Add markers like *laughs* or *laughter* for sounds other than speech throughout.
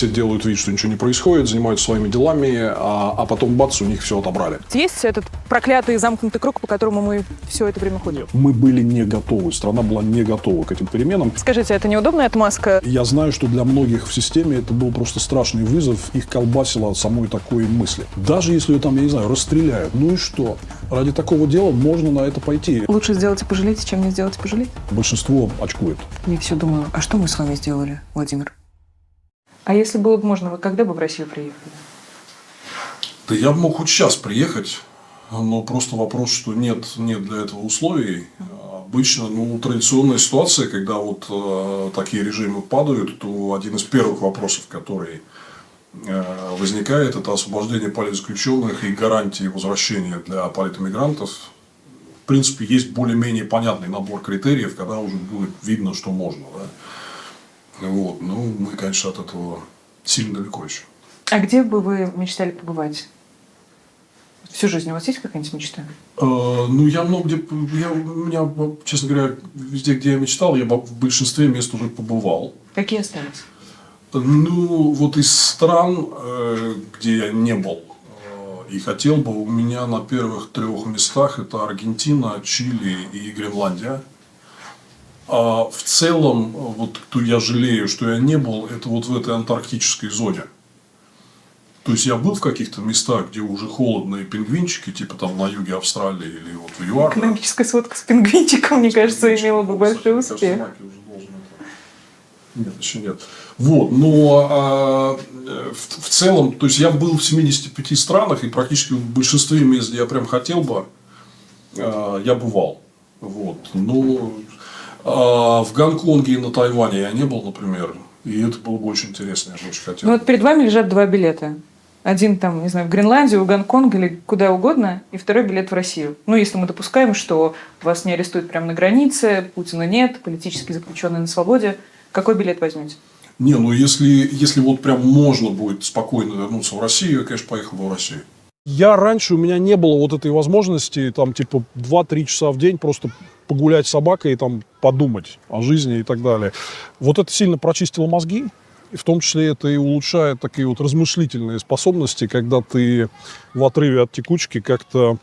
все делают вид, что ничего не происходит, занимаются своими делами, а, а потом бац, у них все отобрали. Есть этот проклятый замкнутый круг, по которому мы все это время ходим? Мы были не готовы, страна была не готова к этим переменам. Скажите, это неудобная отмазка? Я знаю, что для многих в системе это был просто страшный вызов, их колбасило от самой такой мысли. Даже если ее там, я не знаю, расстреляют, ну и что? Ради такого дела можно на это пойти. Лучше сделать и пожалеть, чем не сделать и пожалеть? Большинство очкует. Я все думаю, а что мы с вами сделали, Владимир? А если было бы можно, вы когда бы в Россию приехали? Да я мог хоть сейчас приехать, но просто вопрос, что нет, нет для этого условий. Обычно, ну, традиционная ситуация, когда вот э, такие режимы падают, то один из первых вопросов, который э, возникает, это освобождение политзаключенных и гарантии возвращения для политэмигрантов. В принципе, есть более-менее понятный набор критериев, когда уже будет видно, что можно. Да? Вот. Ну, мы, конечно, от этого сильно далеко еще. А где бы вы мечтали побывать? Всю жизнь у вас есть какая-нибудь мечта? Э, ну, я много где... Я, у меня, честно говоря, везде, где я мечтал, я в большинстве мест уже побывал. Какие остались? Ну, вот из стран, э, где я не был э, и хотел бы, у меня на первых трех местах это Аргентина, Чили и Гренландия. А в целом, вот кто я жалею, что я не был, это вот в этой антарктической зоне. То есть я был в каких-то местах, где уже холодные пингвинчики, типа там на юге Австралии или вот в ЮАР. Экономическая сводка с пингвинчиком, мне кажется, имела бы большой успех. Нет, еще нет. Вот, но а, в, в целом, то есть я был в 75 странах, и практически в большинстве мест, где я прям хотел бы, а, я бывал. Вот. Но а, в Гонконге и на Тайване я не был, например. И это было бы очень интересно, я бы очень хотел. Ну вот перед вами лежат два билета. Один там, не знаю, в Гренландию, в Гонконг или куда угодно, и второй билет в Россию. Ну, если мы допускаем, что вас не арестуют прямо на границе, Путина нет, политически заключенные на свободе, какой билет возьмете? Не, ну если, если вот прям можно будет спокойно вернуться в Россию, я, конечно, поехал бы в Россию. Я раньше, у меня не было вот этой возможности, там, типа, 2-3 часа в день просто погулять с собакой и там подумать о жизни и так далее. Вот это сильно прочистило мозги, и в том числе это и улучшает такие вот размышлительные способности, когда ты в отрыве от текучки как-то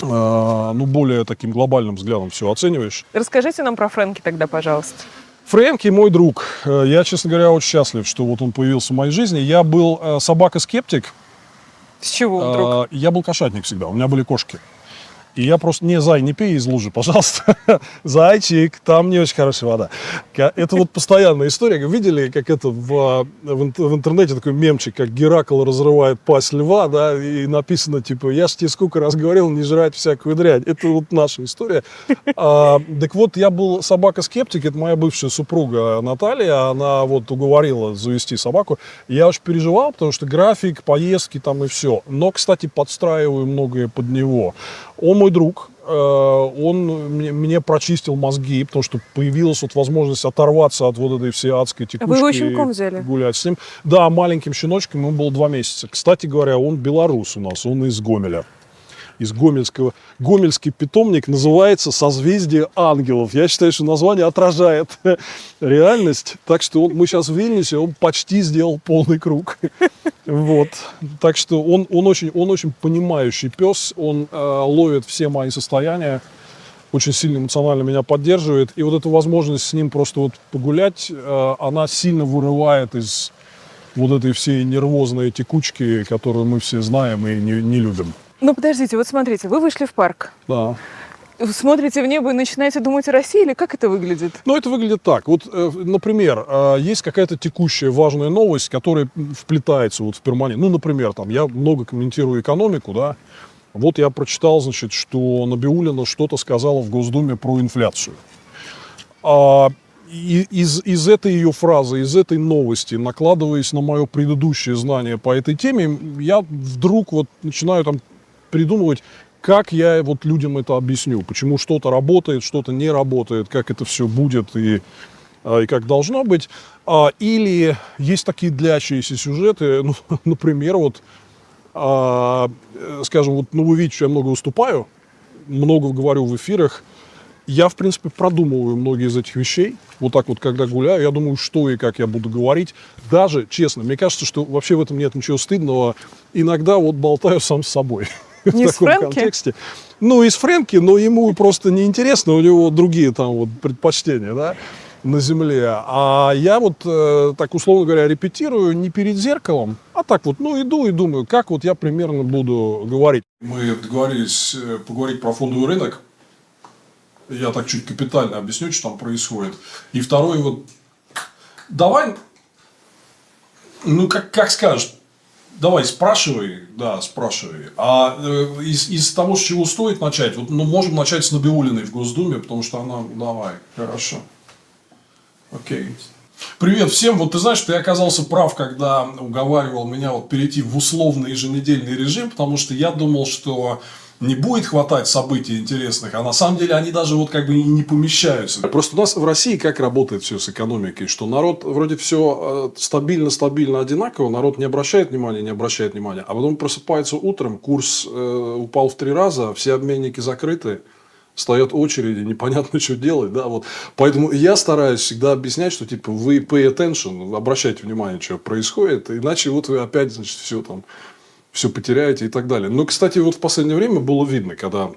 э, ну, более таким глобальным взглядом все оцениваешь. Расскажите нам про Фрэнки тогда, пожалуйста. Фрэнки мой друг. Э, я, честно говоря, очень счастлив, что вот он появился в моей жизни. Я был э, собака-скептик. С чего вдруг? Э, я был кошатник всегда, у меня были кошки. И я просто, не, Зай, не пей из лужи, *laughs* пожалуйста. Зайчик, там не очень хорошая вода. Это вот постоянная история. Видели, как это в, в, в интернете такой мемчик, как Геракл разрывает пасть льва, да, и написано, типа, я ж тебе сколько раз говорил, не жрать всякую дрянь. Это вот наша история. А, так вот, я был собака-скептик, это моя бывшая супруга Наталья, она вот уговорила завести собаку. Я очень переживал, потому что график, поездки там и все. Но, кстати, подстраиваю многое под него. Он мой друг, э, он мне, мне прочистил мозги, потому что появилась вот возможность оторваться от вот этой всей адской текучки. Вы его щенком взяли? Гулять с ним. Да, маленьким щеночком, ему было два месяца. Кстати говоря, он белорус у нас, он из Гомеля из Гомельского. Гомельский питомник называется «Созвездие ангелов». Я считаю, что название отражает *laughs* реальность. Так что он, мы сейчас в Вильнюсе, он почти сделал полный круг. *laughs* Вот. Так что он, он, очень, он очень понимающий пес, он э, ловит все мои состояния, очень сильно эмоционально меня поддерживает. И вот эта возможность с ним просто вот погулять, э, она сильно вырывает из вот этой всей нервозной текучки, которую мы все знаем и не, не любим. Ну, подождите, вот смотрите, вы вышли в парк. Да. Смотрите в небо и начинаете думать о России, или как это выглядит? Ну, это выглядит так. Вот, э, например, э, есть какая-то текущая важная новость, которая вплетается вот в перманент. Ну, например, там, я много комментирую экономику, да, вот я прочитал, значит, что Набиулина что-то сказала в Госдуме про инфляцию. А из, из этой ее фразы, из этой новости, накладываясь на мое предыдущее знание по этой теме, я вдруг вот начинаю там придумывать, как я вот людям это объясню, почему что-то работает, что-то не работает, как это все будет и, а, и как должно быть. А, или есть такие длящиеся сюжеты, *laughs* ну, например, вот, а, скажем, вот, ну, вы видите, что я много выступаю, много говорю в эфирах, Я, в принципе, продумываю многие из этих вещей. Вот так вот, когда гуляю, я думаю, что и как я буду говорить. Даже, честно, мне кажется, что вообще в этом нет ничего стыдного. Иногда вот болтаю сам с собой. *laughs* *laughs* Не в таком Фрэнки? контексте. Ну, из Фрэнки, но ему просто неинтересно, у него другие там вот предпочтения, да, на земле. А я вот, э, так условно говоря, репетирую не перед зеркалом, а так вот, ну, иду и думаю, как вот я примерно буду говорить. Мы договорились э, поговорить про фондовый рынок. Я так чуть капитально объясню, что там происходит. И второй вот, давай, ну, как, как скажешь, Давай, спрашивай, да, спрашивай. А э, из, из того, с чего стоит начать, вот, ну, можем начать с Набиулиной в Госдуме, потому что она, давай, хорошо. Окей. Привет всем. Вот ты знаешь, ты оказался прав, когда уговаривал меня вот перейти в условный еженедельный режим, потому что я думал, что не будет хватать событий интересных, а на самом деле они даже вот как бы и не помещаются. Просто у нас в России как работает все с экономикой, что народ вроде все стабильно-стабильно одинаково, народ не обращает внимания, не обращает внимания, а потом просыпается утром, курс э, упал в три раза, все обменники закрыты, стоят очереди, непонятно, *laughs* что делать, да, вот. Поэтому я стараюсь всегда объяснять, что, типа, вы pay attention, обращайте внимание, что происходит, иначе вот вы опять, значит, все там, все потеряете и так далее. Но, кстати, вот в последнее время было видно, когда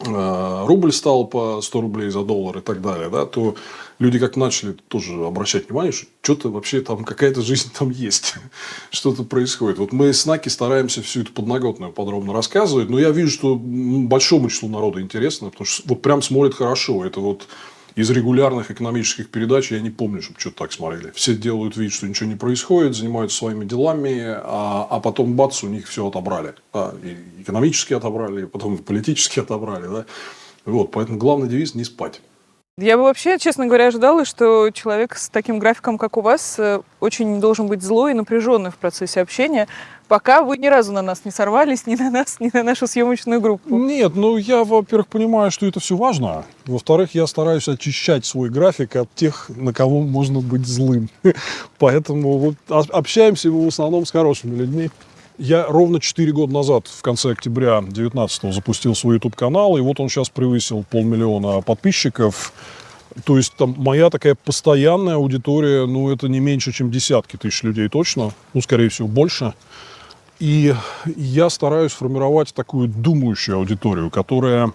э, рубль стал по 100 рублей за доллар и так далее, да, то люди как начали тоже обращать внимание, что что-то вообще там какая-то жизнь там есть, *laughs* что-то происходит. Вот мы с Наки стараемся всю эту подноготную подробно рассказывать, но я вижу, что большому числу народа интересно, потому что вот прям смотрит хорошо. Это вот из регулярных экономических передач я не помню, чтобы что-то так смотрели. Все делают вид, что ничего не происходит, занимаются своими делами, а, а потом бац, у них все отобрали. Да, и экономически отобрали, и потом политически *laughs* отобрали. Да? Вот, поэтому главный девиз – не спать. Я бы вообще, честно говоря, ожидала, что человек с таким графиком, как у вас, э, очень должен быть злой и напряженный в процессе общения, пока вы ни разу на нас не сорвались, *laughs* ни на нас, ни на нашу съемочную группу. Нет, ну я, во-первых, понимаю, что это все важно. Во-вторых, я стараюсь очищать свой график от тех, на кого можно быть злым. *laughs* Поэтому вот общаемся мы в основном с хорошими людьми. Я ровно 4 года назад, в конце октября 2019 запустил свой YouTube-канал, и вот он сейчас превысил полмиллиона подписчиков. То есть там моя такая постоянная аудитория, ну это не меньше, чем десятки тысяч людей точно, ну скорее всего больше. И я стараюсь формировать такую думающую аудиторию, которая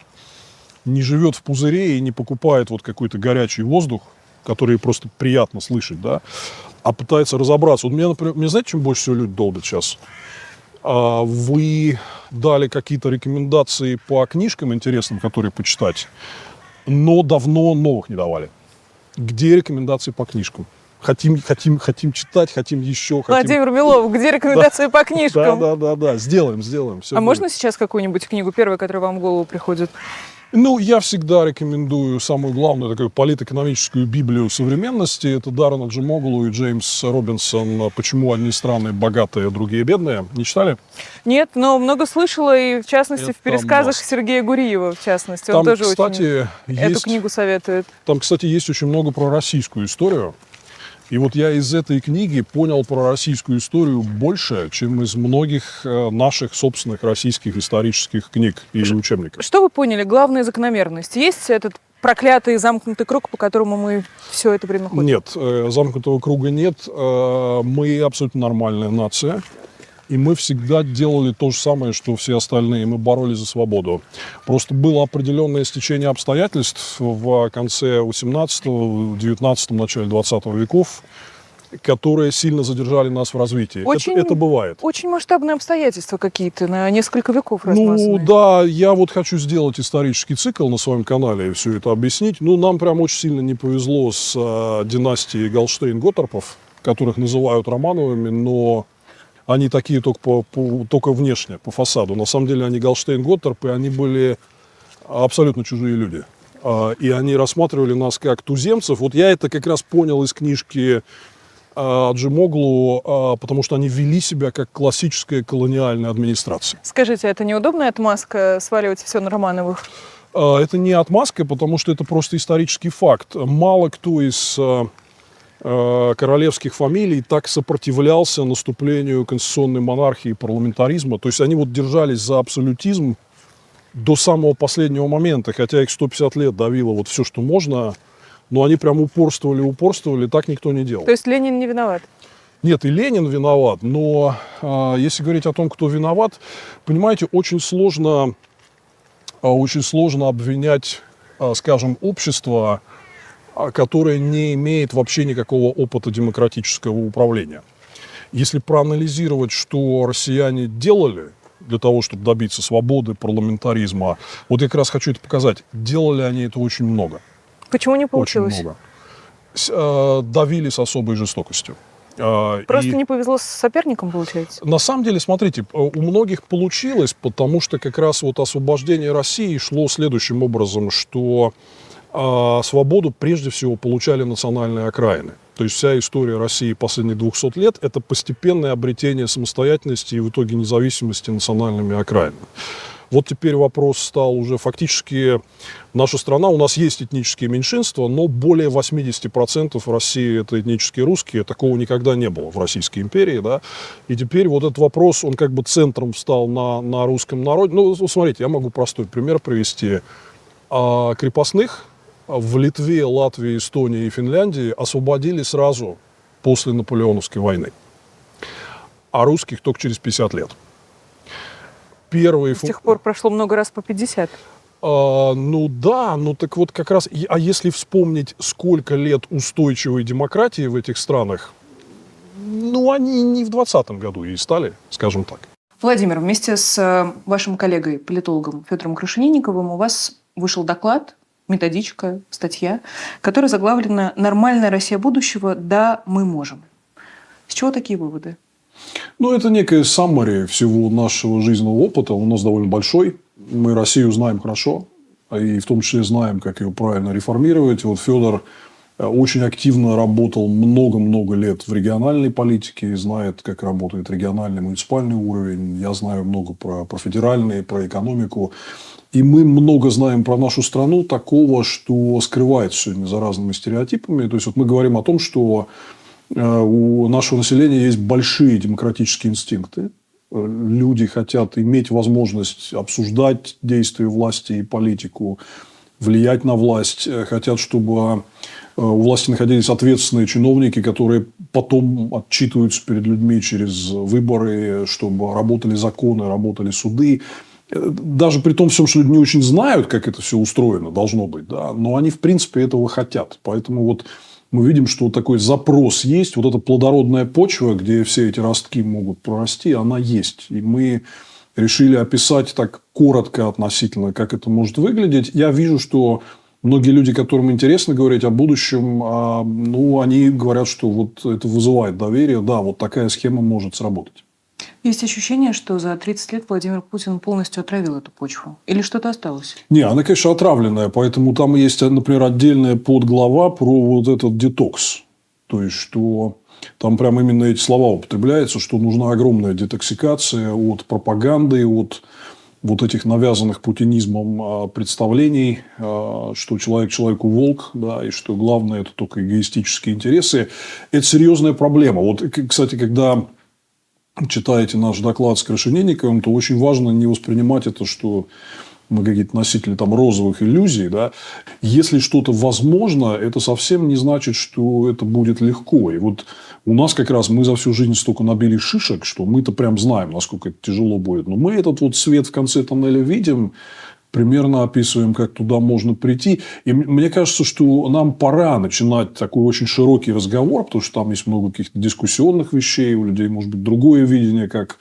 не живет в пузыре и не покупает вот какой-то горячий воздух, который просто приятно слышать, да, а пытается разобраться. Вот меня, например, меня знаете, чем больше всего люди долбят сейчас? А, Вы дали какие-то рекомендации по книжкам интересным, которые почитать, но давно новых не давали. Где рекомендации по книжкам? Хотим, хотим, хотим читать, хотим еще, хотим... Владимир Милов, *laughs* где рекомендации по Да, книжкам? да, да, да, сделаем, сделаем. всё А будет. можно сейчас какую-нибудь книгу, первую, которая вам в голову приходит? Ну, я всегда рекомендую самую главную такую политэкономическую библию современности. Это Даррена Джимоглу и Джеймс Робинсон «Почему одни страны богатые, другие бедные». Не читали? Нет, но много слышала, и в частности в Это пересказах must. Сергея Гуриева, в частности. Он Там, тоже очень кстати, эту есть, книгу советует. там, кстати, есть очень много про российскую историю. И вот я из этой книги понял про российскую историю больше, чем из многих э, наших собственных российских исторических книг и учебников. Что вы поняли? Главная закономерность. Есть этот проклятый замкнутый круг, по которому мы все это время ходим? Нет, э, замкнутого круга нет. Э, Мы абсолютно нормальная нация. И мы всегда делали то же самое, что все остальные. Мы боролись за свободу. Просто было определенное стечение обстоятельств в конце 18 19 начале 20 веков, которые сильно задержали нас в развитии. Это- Очень- Это, бывает. Очень масштабные обстоятельства какие-то, на несколько веков Ну да, я вот хочу сделать исторический цикл на своем канале и все это объяснить. Ну, нам прям очень сильно не повезло с э, династией Галштейн-Готтерпов, которых называют Романовыми, но они такие только, по, по- только внешне, по фасаду. На самом деле они Галштейн-Готтерпы, они были абсолютно чужие люди. А, И они рассматривали нас как туземцев. Вот я это как раз понял из книжки а, Джимоглу, а, потому что они вели себя как классическая колониальная администрация. Скажите, это неудобная отмазка сваливать все на Романовых? Это не отмазка, потому что это просто исторический факт. Мало кто из королевских фамилий так сопротивлялся наступлению конституционной монархии и парламентаризма. То есть они вот держались за абсолютизм до самого последнего момента, хотя их 150 лет давило вот все, что можно, но они прям упорствовали, упорствовали, так никто не делал. То есть Ленин не виноват? Нет, и Ленин виноват, но э, если говорить о том, кто виноват, понимаете, очень сложно, э, очень сложно обвинять, э, скажем, общество, э, которое не имеет вообще никакого опыта демократического управления. Если проанализировать, что россияне делали для того, чтобы добиться свободы, парламентаризма, вот я как раз хочу это показать, делали они это очень много. Почему не получилось? Очень много. Э, давили с особой жестокостью. Э, Просто и не повезло с соперником, получается? На самом деле, смотрите, э, у многих получилось, потому что как раз вот освобождение России шло следующим образом, что э, свободу прежде всего получали национальные окраины. То есть вся история России последних 200 лет – это постепенное обретение самостоятельности и в итоге независимости национальными окраинами. Вот теперь вопрос стал уже фактически наша страна, у нас есть этнические меньшинства, но более 80% в России это этнические русские, такого никогда не было в Российской империи, да, и теперь вот этот вопрос, он как бы центром стал на, на русском народе. Ну, смотрите, я могу простой пример привести. А крепостных в Литве, Латвии, Эстонии и Финляндии освободили сразу после Наполеоновской войны, а русских только через 50 лет первый... С тех пор прошло много раз по 50. А, ну да, ну так вот как раз, а если вспомнить, сколько лет устойчивой демократии в этих странах, ну они не в 2020 году и стали, скажем так. Владимир, вместе с э, вашим коллегой, политологом Федором Крашенинниковым у вас вышел доклад, методичка, статья, которая заглавлена «Нормальная Россия будущего? Да, мы можем». С чего такие выводы? Ну, это некая саммари всего нашего жизненного опыта. Он у нас довольно большой. Мы Россию знаем хорошо. И в том числе знаем, как ее правильно реформировать. Вот Федор э, очень активно работал много-много лет в региональной политике, знает, как работает региональный муниципальный уровень. Я знаю много про, про федеральный, про экономику. И мы много знаем про нашу страну такого, что скрывается сегодня за разными стереотипами. То есть, вот мы говорим о том, что Э, у нашего населения есть большие демократические инстинкты. Э, люди хотят иметь возможность обсуждать действия власти и политику, влиять на власть, э, хотят, чтобы у власти находились ответственные чиновники, которые потом отчитываются перед людьми через выборы, чтобы работали законы, работали суды. Даже при том всем, что люди не очень знают, как это все устроено, должно быть, да, но они, в принципе, этого хотят. Поэтому вот мы видим, что такой запрос есть, вот эта плодородная почва, где все эти ростки могут прорасти, она есть. И мы решили описать так коротко относительно, как это может выглядеть. Я вижу, что многие люди, которым интересно говорить о будущем, а, ну, они говорят, что вот это вызывает доверие. Да, вот такая схема может сработать. Есть ощущение, что за 30 лет Владимир Путин полностью отравил эту почву? Или что-то осталось? Не, она, конечно, отравленная. Поэтому там есть, например, отдельная подглава про вот этот детокс. То есть, что там прям именно эти слова употребляются, что нужна огромная детоксикация от пропаганды, от вот этих навязанных путинизмом а, представлений, а, что человек человеку волк, да, и что главное это только эгоистические интересы, это серьезная проблема. Вот, кстати, когда читаете наш доклад с Крашенинниковым, то очень важно не воспринимать это, что мы какие-то носители там розовых иллюзий, да. Если что-то возможно, это совсем не значит, что это будет легко. И вот у нас как раз мы за всю жизнь столько набили шишек, что мы-то прям знаем, насколько это тяжело будет. Но мы этот вот свет в конце тоннеля видим, примерно описываем, как туда можно прийти. И мне кажется, что нам пора начинать такой очень широкий разговор, потому что там есть много каких-то дискуссионных вещей, у людей может быть другое видение, как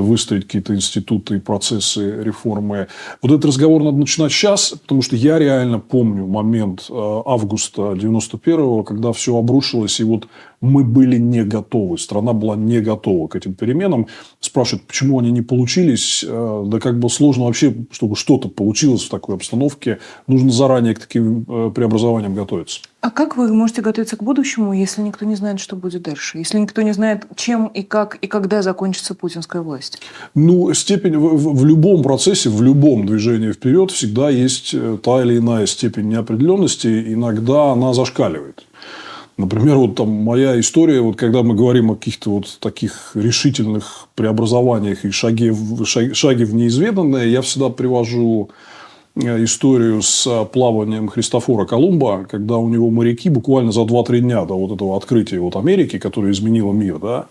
выстроить какие-то институты и процессы реформы. Вот этот разговор надо начинать сейчас, потому что я реально помню момент э, августа 91-го, когда все обрушилось, и вот мы были не готовы, страна была не готова к этим переменам. Спрашивают, почему они не получились. Э, да как бы сложно вообще, чтобы что-то получилось в такой обстановке. Нужно заранее к таким э, преобразованиям готовиться. А как вы можете готовиться к будущему, если никто не знает, что будет дальше? Если никто не знает, чем и как и когда закончится путинская власть? Ну, степень в, в, в любом процессе, в любом движении вперед всегда есть э, та или иная степень неопределенности. Иногда она зашкаливает. Например, вот там моя история, вот когда мы говорим о каких-то вот таких решительных преобразованиях и шаге, шаге в неизведанное, я всегда привожу э, историю с плаванием Христофора Колумба, когда у него моряки буквально за 2-3 дня до вот этого открытия вот Америки, которое изменило мир, да,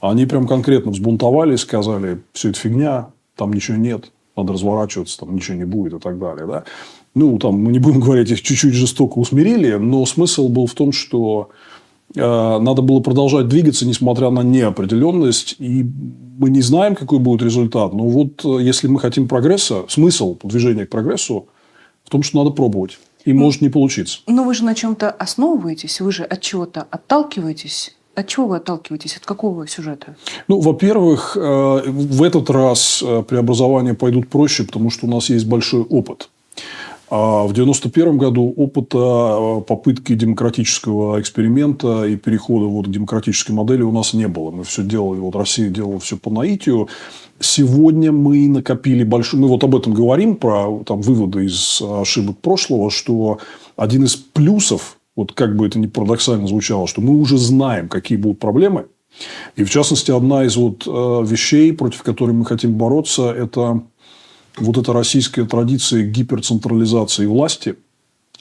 они прям конкретно взбунтовались, сказали, все это фигня, там ничего нет, надо разворачиваться, там ничего не будет и так далее. Да? Ну, там, мы не будем *laughs* говорить, их чуть-чуть жестоко усмирили, но смысл был в том, что э, надо было продолжать двигаться, несмотря на неопределенность. И мы не знаем, какой будет результат. Но вот э, если мы хотим прогресса, смысл движения к прогрессу в том, что надо пробовать. И может не получиться. Но вы же на чем-то основываетесь, вы же от чего-то отталкиваетесь. От чего вы отталкиваетесь? От какого сюжета? Ну, во-первых, э, в этот раз преобразования пойдут проще, потому что у нас есть большой опыт. А в 91 году опыта э, попытки демократического эксперимента и перехода вот к демократической модели у нас не было. Мы все делали, вот Россия делала все по наитию. Сегодня мы накопили большой... Мы вот об этом говорим, про там, выводы из ошибок прошлого, что один из плюсов, вот как бы это ни парадоксально звучало, что мы уже знаем, какие будут проблемы. И, в частности, одна из вот э, вещей, против которой мы хотим бороться, это вот эта российская традиция гиперцентрализации власти,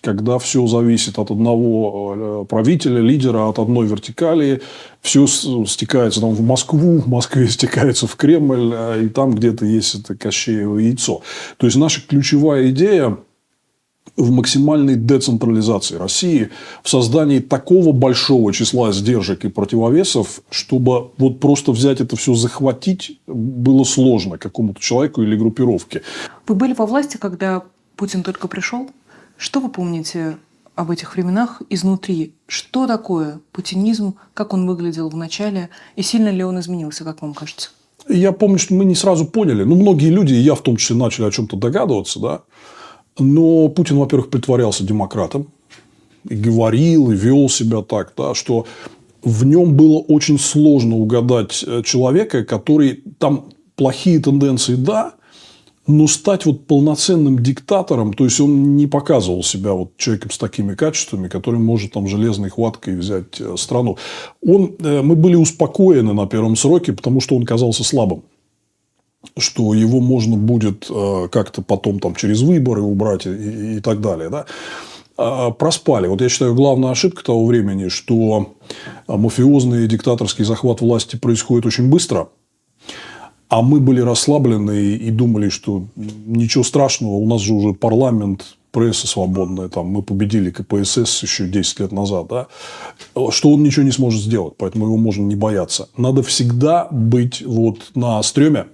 когда все зависит от одного э, правителя, лидера, от одной вертикали, все стекается там в Москву, в Москве *laughs* стекается в Кремль, э, и там где-то есть это Кощеево яйцо. То есть, наша ключевая идея в максимальной децентрализации России, в создании такого большого числа сдержек и противовесов, чтобы вот просто взять это все захватить было сложно какому-то человеку или группировке. Вы были во власти, когда Путин только пришел? Что вы помните об этих временах изнутри? Что такое путинизм? Как он выглядел в начале? И сильно ли он изменился, как вам кажется? Я помню, что мы не сразу поняли. Ну, многие люди, и я в том числе, начали о чем-то догадываться, да. Но Путин, во-первых, притворялся демократом. И говорил, и вел себя так, да, что в нем было очень сложно угадать э, человека, который там плохие тенденции, да, но стать вот полноценным диктатором, то есть он не показывал себя вот человеком с такими качествами, который может там железной хваткой взять э, страну. Он, э, мы были успокоены на первом сроке, потому что он казался слабым что его можно будет э, как-то потом там через выборы убрать и, и так далее, да, а, проспали. Вот я считаю, главная ошибка того времени, что мафиозный диктаторский захват власти происходит очень быстро, а мы были расслаблены и думали, что ничего страшного, у нас же уже парламент, пресса свободная, там, мы победили КПСС еще 10 лет назад, да, что он ничего не сможет сделать, поэтому его можно не бояться. Надо всегда быть вот на стреме,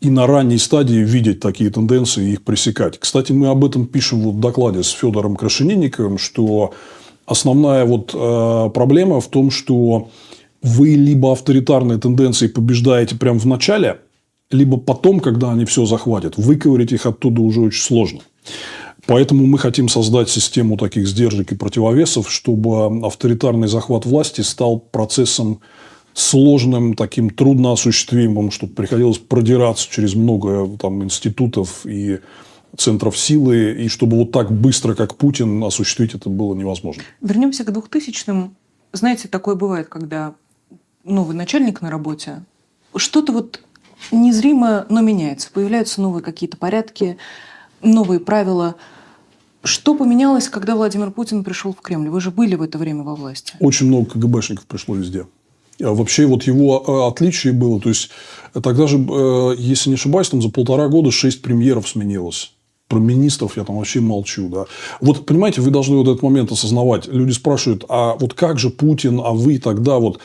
и на ранней стадии видеть такие тенденции и их пресекать. Кстати, мы об этом пишем вот в докладе с Федором Крашенинниковым, что основная вот э, проблема в том, что вы либо авторитарные тенденции побеждаете прямо в начале, либо потом, когда они все захватят. Выковырить их оттуда уже очень сложно. Поэтому мы хотим создать систему таких сдержек и противовесов, чтобы авторитарный захват власти стал процессом сложным, таким трудноосуществимым, чтобы приходилось продираться через много там, институтов и центров силы, и чтобы вот так быстро, как Путин, осуществить это было невозможно. Вернемся к 2000-м. Знаете, такое бывает, когда новый начальник на работе, что-то вот незримо, но меняется. Появляются новые какие-то порядки, новые правила. Что поменялось, когда Владимир Путин пришел в Кремль? Вы же были в это время во власти. Очень много КГБшников пришло везде. Вообще вот его отличие было, то есть тогда же, если не ошибаюсь, там за полтора года шесть премьеров сменилось. Про министров я там вообще молчу. Да. Вот, понимаете, вы должны вот этот момент осознавать. Люди спрашивают, а вот как же Путин, а вы тогда вот...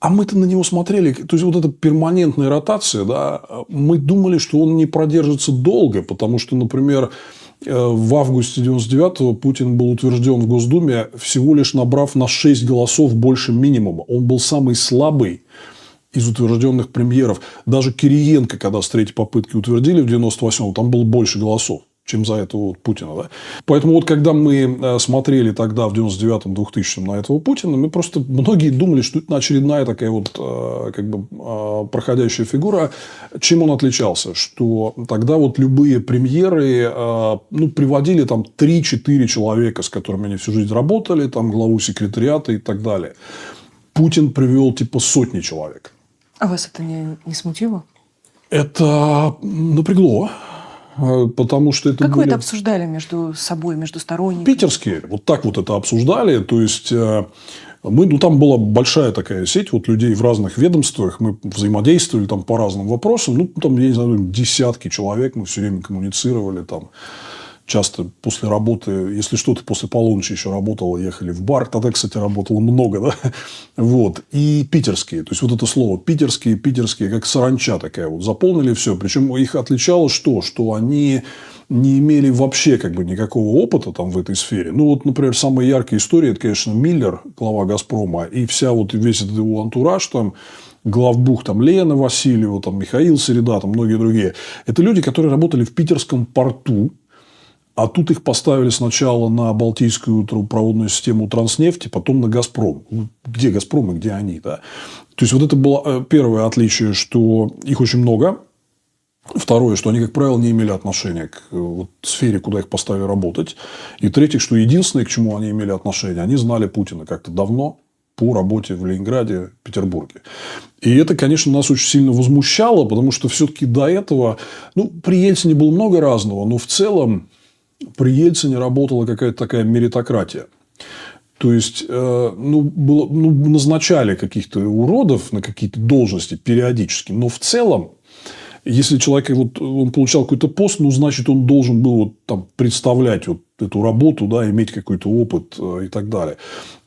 А мы-то на него смотрели, то есть вот эта перманентная ротация, да, мы думали, что он не продержится долго, потому что, например, в августе 99-го Путин был утвержден в Госдуме, всего лишь набрав на 6 голосов больше минимума. Он был самый слабый из утвержденных премьеров. Даже Кириенко, когда с третьей попытки утвердили в 98-м, там было больше голосов, чем за этого вот Путина. Да? Поэтому вот когда мы э, смотрели тогда в 99-м, 2000 на этого Путина, мы просто многие думали, что это очередная такая вот э, как бы э, проходящая фигура. Чем он отличался? Что тогда вот любые премьеры ну, приводили там 3-4 человека, с которыми они всю жизнь работали, там главу секретариата и так далее. Путин привел типа сотни человек. А вас это не, не смутило? Это напрягло. Э, потому что это Как были... вы это обсуждали между собой, между сторонниками? Питерские. Вот так вот это обсуждали. То есть, э, мы, ну, там была большая такая сеть вот людей в разных ведомствах. Мы взаимодействовали там по разным вопросам. Ну, там, я не знаю, десятки человек. Мы все время коммуницировали там часто после работы, если что-то после полуночи еще работало, ехали в бар. Тогда, кстати, работало много, да? *laughs* Вот. И питерские. То есть, вот это слово питерские, питерские, как саранча такая вот. Заполнили все. Причем, их отличало что? Что они не имели вообще как бы никакого опыта там в этой сфере. Ну, вот, например, самая яркая история, это, конечно, Миллер, глава «Газпрома», и вся вот весь этот его антураж там, главбух там Лена Васильева, там Михаил Середа, там многие другие. Это люди, которые работали в питерском порту, а тут их поставили сначала на Балтийскую трубопроводную систему Транснефти, потом на Газпром. Ну, где Газпром и где они? Да? То есть, вот это было э, первое отличие, что их очень много. Второе, что они, как правило, не имели отношения к э, вот, сфере, куда их поставили работать. И третье, что единственное, к чему они имели отношение, они знали Путина как-то давно по работе в Ленинграде, Петербурге. И это, конечно, нас очень сильно возмущало, потому что все-таки до этого, ну, при Ельцине было много разного, но в целом при Ельцине работала какая-то такая меритократия. То есть, э, ну, было, ну, назначали каких-то уродов на какие-то должности периодически, но в целом если человек вот, он получал какой-то пост, ну, значит, он должен был вот, там, представлять вот эту работу, да, иметь какой-то опыт э, и так далее.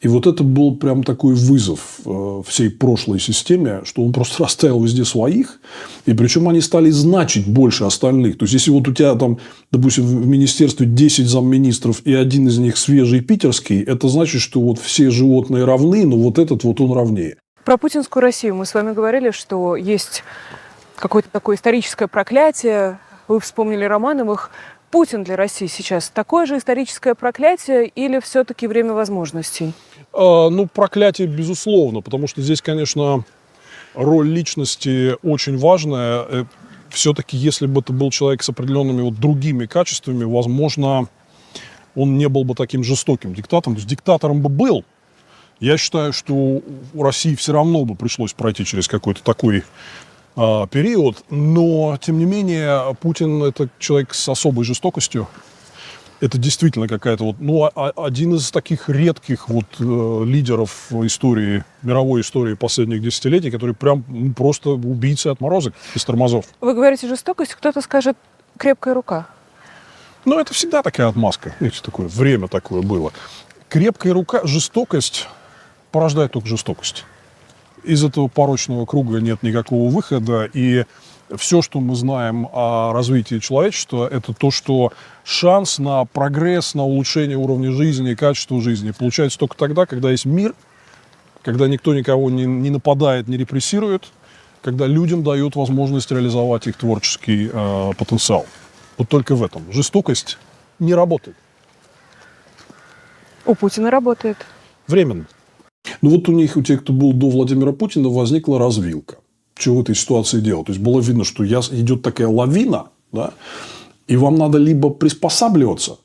И вот это был прям такой вызов э, всей прошлой системе, что он просто *laughs* расставил везде своих, и причем они стали значить больше остальных. То есть, если вот у тебя там, допустим, в министерстве 10 замминистров, и один из них свежий питерский, это значит, что вот все животные равны, но вот этот вот он равнее. Про путинскую Россию мы с вами говорили, что есть какое-то такое историческое проклятие. Вы вспомнили Романовых. Путин для России сейчас такое же историческое проклятие или все-таки время возможностей? А, ну, проклятие, безусловно, потому что здесь, конечно, роль личности очень важная. Э, все-таки, если бы это был человек с определенными вот другими качествами, возможно, он не был бы таким жестоким диктатором. То есть диктатором бы был. Я считаю, что у России все равно бы пришлось пройти через какой-то такой период, но, тем не менее, Путин – это человек с особой жестокостью. Это действительно какая-то вот, ну, а, а, один из таких редких вот э, лидеров истории, мировой истории последних десятилетий, который прям ну, просто убийца отморозок из тормозов. Вы говорите жестокость, кто-то скажет крепкая рука. Ну, это всегда такая отмазка. Видите, такое время такое было. Крепкая рука, жестокость порождает только жестокость из этого порочного круга нет никакого выхода. И все, что мы знаем о развитии человечества, это то, что шанс на прогресс, на улучшение уровня жизни, качества жизни получается только тогда, когда есть мир, когда никто никого не, не нападает, не репрессирует, когда людям дают возможность реализовать их творческий э, потенциал. Вот только в этом. Жестокость не работает. У Путина работает. Временно. Ну вот у них, у тех, кто был до Владимира Путина, возникла развилка. Что в этой ситуации делать? То есть было видно, что идет такая лавина, да, и вам надо либо приспосабливаться,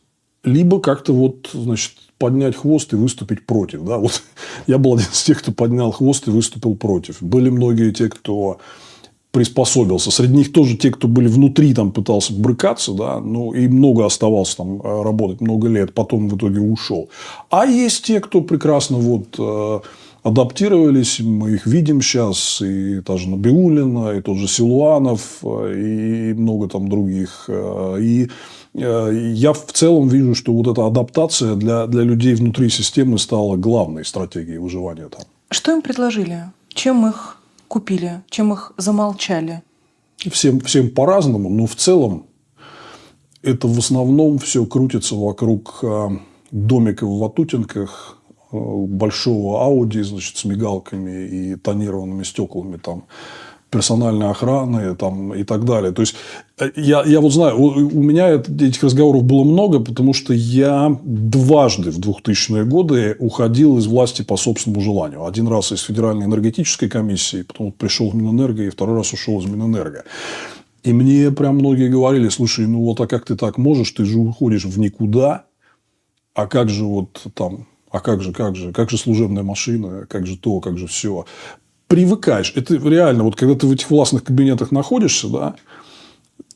либо как-то вот, значит, поднять хвост и выступить против. Да? Вот *laughs* я был один из тех, кто поднял хвост и выступил против. Были многие те, кто приспособился. Среди них тоже те, кто были внутри, там пытался брыкаться, да, ну, и много оставался там э, работать, много лет, потом в итоге ушел. А есть те, кто прекрасно вот э, адаптировались, мы их видим сейчас, и та же Набиулина, и тот же Силуанов, э, и много там других. И я в целом вижу, что вот эта адаптация для, для людей внутри системы стала главной стратегией выживания там. Что им предложили? Чем их купили, чем их замолчали? Всем, всем по-разному, но в целом это в основном все крутится вокруг а, домика в Ватутинках, а, большого Ауди, значит, с мигалками и тонированными стеклами там персональной охраны там, и так далее. То есть, э, я, я вот знаю, у, у меня этих разговоров было много, потому что я дважды в 2000-е годы уходил из власти по собственному желанию. Один раз из Федеральной энергетической комиссии, потом пришел в Минэнерго, и второй раз ушел из Минэнерго. И мне прям многие говорили, слушай, ну вот а как ты так можешь, ты же уходишь в никуда, а как же вот там, а как же, как же, как же служебная машина, как же то, как же все привыкаешь. Это реально, вот когда ты в этих властных кабинетах находишься, да,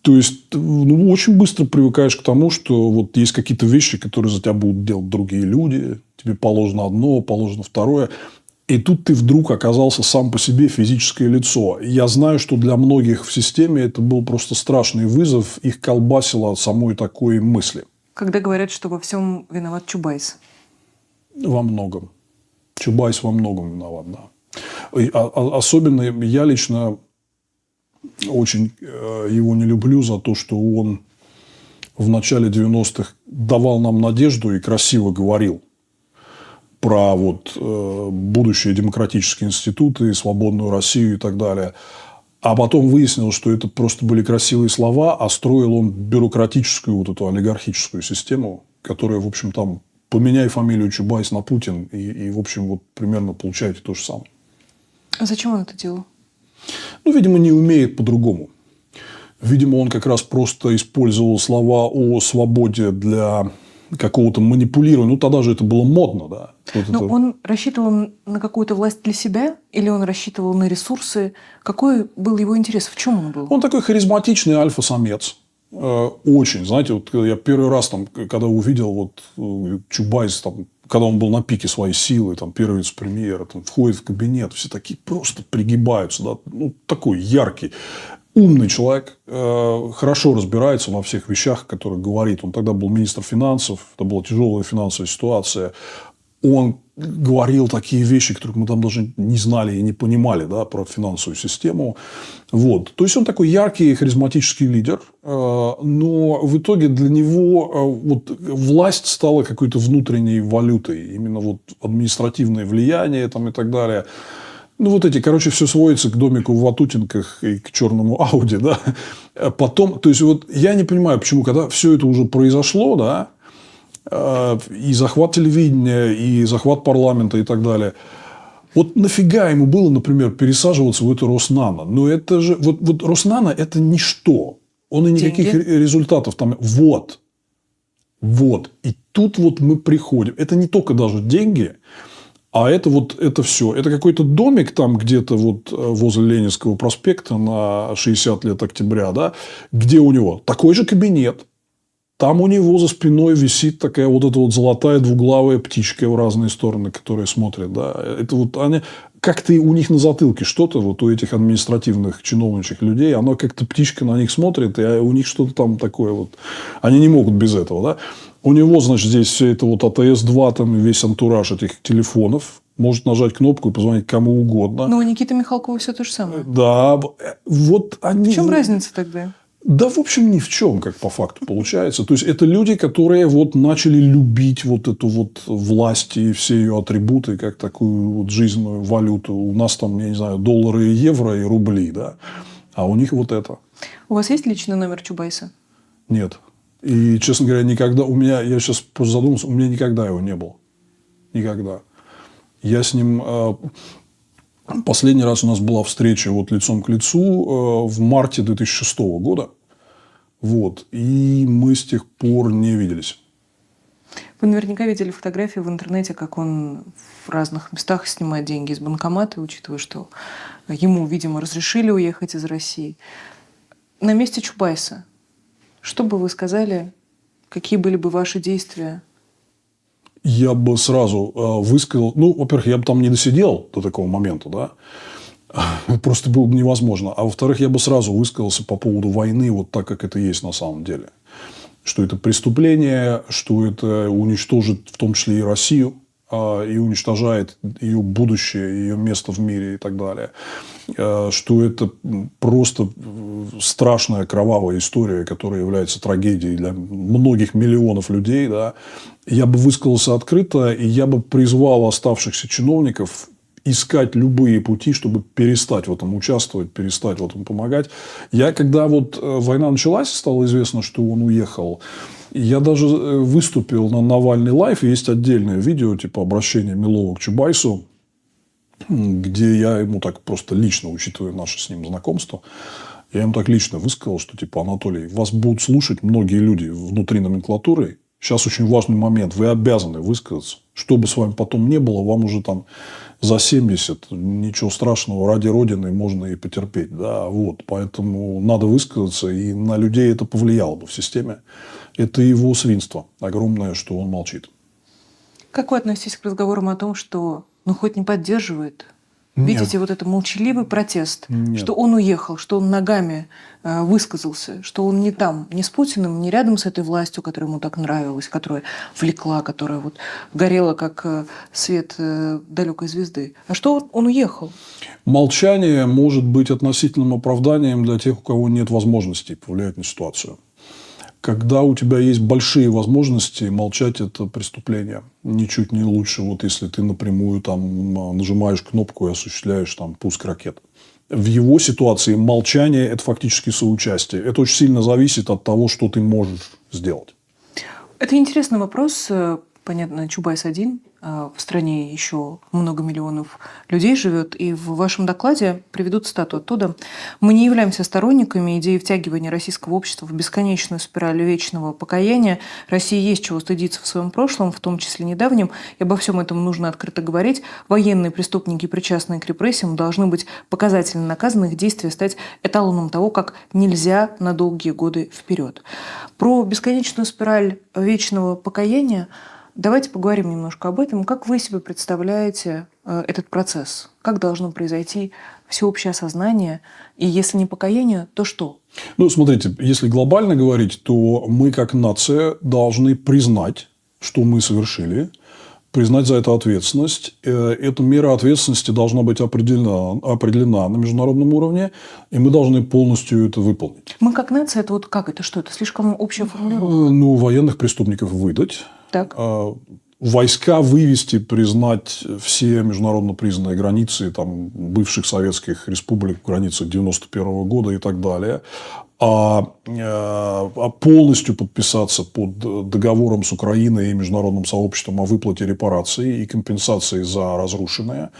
то есть, ну, очень быстро привыкаешь к тому, что вот есть какие-то вещи, которые за тебя будут делать другие люди. Тебе положено одно, положено второе. И тут ты вдруг оказался сам по себе физическое лицо. Я знаю, что для многих в системе это был просто страшный вызов. Их колбасило от самой такой мысли. Когда говорят, что во всем виноват Чубайс? Во многом. Чубайс во многом виноват, да. А, а, особенно я лично очень э, его не люблю за то, что он в начале 90-х давал нам надежду и красиво говорил про вот э, будущие демократические институты, свободную Россию и так далее. А потом выяснилось, что это просто были красивые слова, а строил он бюрократическую вот эту олигархическую систему, которая, в общем, там поменяй фамилию Чубайс на Путин, и, и в общем, вот примерно получаете то же самое. А зачем он это делал? Ну, видимо, не умеет по-другому. Видимо, он как раз просто использовал слова о свободе для какого-то манипулирования. Ну, тогда же это было модно, да. Вот Но это... он рассчитывал на какую-то власть для себя или он рассчитывал на ресурсы? Какой был его интерес? В чем он был? Он такой харизматичный альфа-самец. Э, очень, знаете, вот я первый раз там, когда увидел вот э, Чубайс там когда он был на пике своей силы, там, первый вице-премьер, там, входит в кабинет, все такие просто пригибаются, да, ну, такой яркий, умный человек, э, хорошо разбирается во всех вещах, которые говорит. Он тогда был министр финансов, это была тяжелая финансовая ситуация. Он говорил такие вещи, которых мы там даже не знали и не понимали да, про финансовую систему. Вот. То есть, он такой яркий, харизматический лидер, э, но в итоге для него э, вот, власть стала какой-то внутренней валютой. Именно вот административное влияние там, и так далее. Ну, вот эти, короче, все сводится к домику в Ватутинках и к черному Ауди, *laughs* да. Потом, то есть, вот я не понимаю, почему, когда все это уже произошло, да, и захват телевидения, и захват парламента и так далее. Вот нафига ему было, например, пересаживаться в эту Роснано? Но это же... Вот, вот Роснано – это ничто. Он и никаких Деньги? результатов там... Вот. Вот. И тут вот мы приходим. Это не только даже деньги, а это вот это все. Это какой-то домик там где-то вот э, возле Ленинского проспекта на 60 лет октября, да, где у него такой же кабинет, там у него за спиной висит такая вот эта вот золотая двуглавая птичка в разные стороны, которая смотрит. Да. Это вот они как-то у них на затылке что-то, вот у этих административных чиновничьих людей, оно как-то птичка на них смотрит, и у них что-то там такое вот. Они не могут без этого, да. У него, значит, здесь все это вот АТС-2, там весь антураж этих телефонов, может нажать кнопку и позвонить кому угодно. Но у Никиты Михалкова все то же самое. Да. Вот они... В чем разница тогда? Да, в общем, ни в чем, как по факту получается. То есть, это люди, которые вот начали любить вот эту вот власть и все ее атрибуты, как такую вот жизненную валюту. У нас там, я не знаю, доллары и евро и рубли, да. А у них вот это. У вас есть личный номер Чубайса? Нет. И, честно говоря, никогда... У меня, я сейчас просто задумался, у меня никогда его не было. Никогда. Я с ним... Последний раз у нас была встреча вот лицом к лицу э, в марте 2006 года. Вот. И мы с тех пор не виделись. Вы наверняка видели фотографии в интернете, как он в разных местах снимает деньги из банкомата, учитывая, что ему, видимо, разрешили уехать из России. На месте Чубайса, что бы вы сказали, какие были бы ваши действия я бы сразу э, высказал... Ну, во-первых, я бы там не досидел до такого момента, да. *laughs* Просто было бы невозможно. А во-вторых, я бы сразу высказался по поводу войны вот так, как это есть на самом деле. Что это преступление, что это уничтожит в том числе и Россию, и уничтожает ее будущее, ее место в мире и так далее. А, что это просто страшная кровавая история, которая является трагедией для многих миллионов людей. Да. Я бы высказался открыто, и я бы призвал оставшихся чиновников искать любые пути, чтобы перестать в этом участвовать, перестать в этом помогать. Я, когда вот э, война началась, стало известно, что он уехал, я даже э, выступил на Навальный лайф, есть отдельное видео, типа обращение Милова к Чубайсу, где я ему так просто лично, учитывая наше с ним знакомство, я ему так лично высказал, что типа, Анатолий, вас будут слушать многие люди внутри номенклатуры. Сейчас очень важный момент. Вы обязаны высказаться. Что бы с вами потом не было, вам уже там за 70, ничего страшного, ради Родины можно и потерпеть. Да, вот. Поэтому надо высказаться, и на людей это повлияло бы в системе. Это его свинство огромное, что он молчит. Как вы относитесь к разговорам о том, что ну хоть не поддерживает нет. Видите, вот это молчаливый протест, Нет. что он уехал, что он ногами э, высказался, что он не там, не с Путиным, не рядом с этой властью, которая ему так нравилась, которая влекла, которая вот горела как э, свет э, далекой звезды. А что он, он уехал? Молчание может быть относительным оправданием для тех, у кого нет возможности повлиять на ситуацию когда у тебя есть большие возможности, молчать – это преступление. Ничуть не лучше, вот если ты напрямую там нажимаешь кнопку и осуществляешь там пуск ракет. В его ситуации молчание – это фактически соучастие. Это очень сильно зависит от того, что ты можешь сделать. Это интересный вопрос. Понятно, Чубайс один, а, в стране еще много миллионов людей живет, и в вашем докладе приведут стату оттуда. Мы не являемся сторонниками идеи втягивания российского общества в бесконечную спираль вечного покаяния. России есть чего стыдиться в своем прошлом, в том числе недавнем, и обо всем этом нужно открыто говорить. Военные преступники, причастные к репрессиям, должны быть показательно наказаны, их действия стать эталоном того, как нельзя на долгие годы вперед. Про бесконечную спираль вечного покаяния – Давайте поговорим немножко об этом. Как вы себе представляете э, этот процесс? Как должно произойти всеобщее осознание? И если не покаяние, то что? Ну, смотрите, если глобально говорить, то мы как нация должны признать, что мы совершили, признать за это ответственность. Э, эта мера ответственности должна быть определена, определена на международном уровне, и мы должны полностью это выполнить. Мы как нация, это вот как это, что это? Слишком общая формулировка? Э, ну, военных преступников выдать так. А, войска вывести, признать все международно признанные границы там, бывших советских республик, границы 91 года и так далее, а, а полностью подписаться под договором с Украиной и международным сообществом о выплате репараций и компенсации за разрушенное,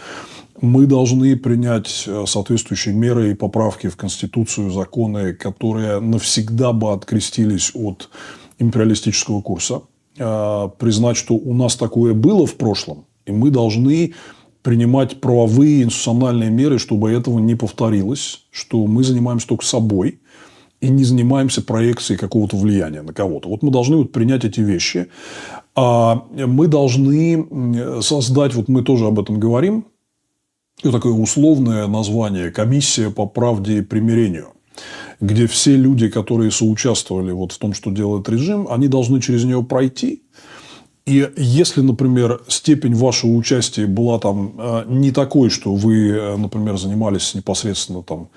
мы должны принять э, соответствующие меры и поправки в Конституцию, законы, которые навсегда бы открестились от империалистического курса признать, что у нас такое было в прошлом, и мы должны принимать правовые институциональные меры, чтобы этого не повторилось, что мы занимаемся только собой и не занимаемся проекцией какого-то влияния на кого-то. Вот мы должны вот принять эти вещи. А мы должны создать, вот мы тоже об этом говорим, такое условное название «Комиссия по правде и примирению» где все люди, которые соучаствовали вот в том, что делает режим, они должны через нее пройти. И если, например, степень вашего участия была там э, не такой, что вы, э, например, занимались непосредственно там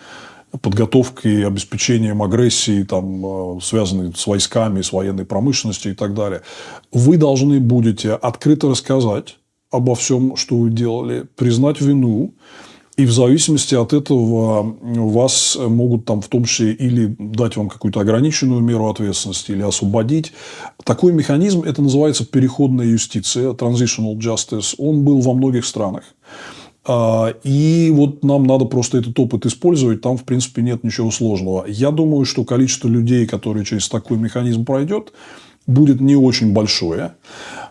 подготовкой, обеспечением агрессии, там, э, связанной с войсками, с военной промышленностью и так далее, вы должны будете открыто рассказать обо всем, что вы делали, признать вину, и в зависимости от этого вас могут там в том числе или дать вам какую-то ограниченную меру ответственности, или освободить. Такой механизм, это называется переходная юстиция, transitional justice, он был во многих странах. А, и вот нам надо просто этот опыт использовать, там, в принципе, нет ничего сложного. Я думаю, что количество людей, которые через такой механизм пройдет, будет не очень большое.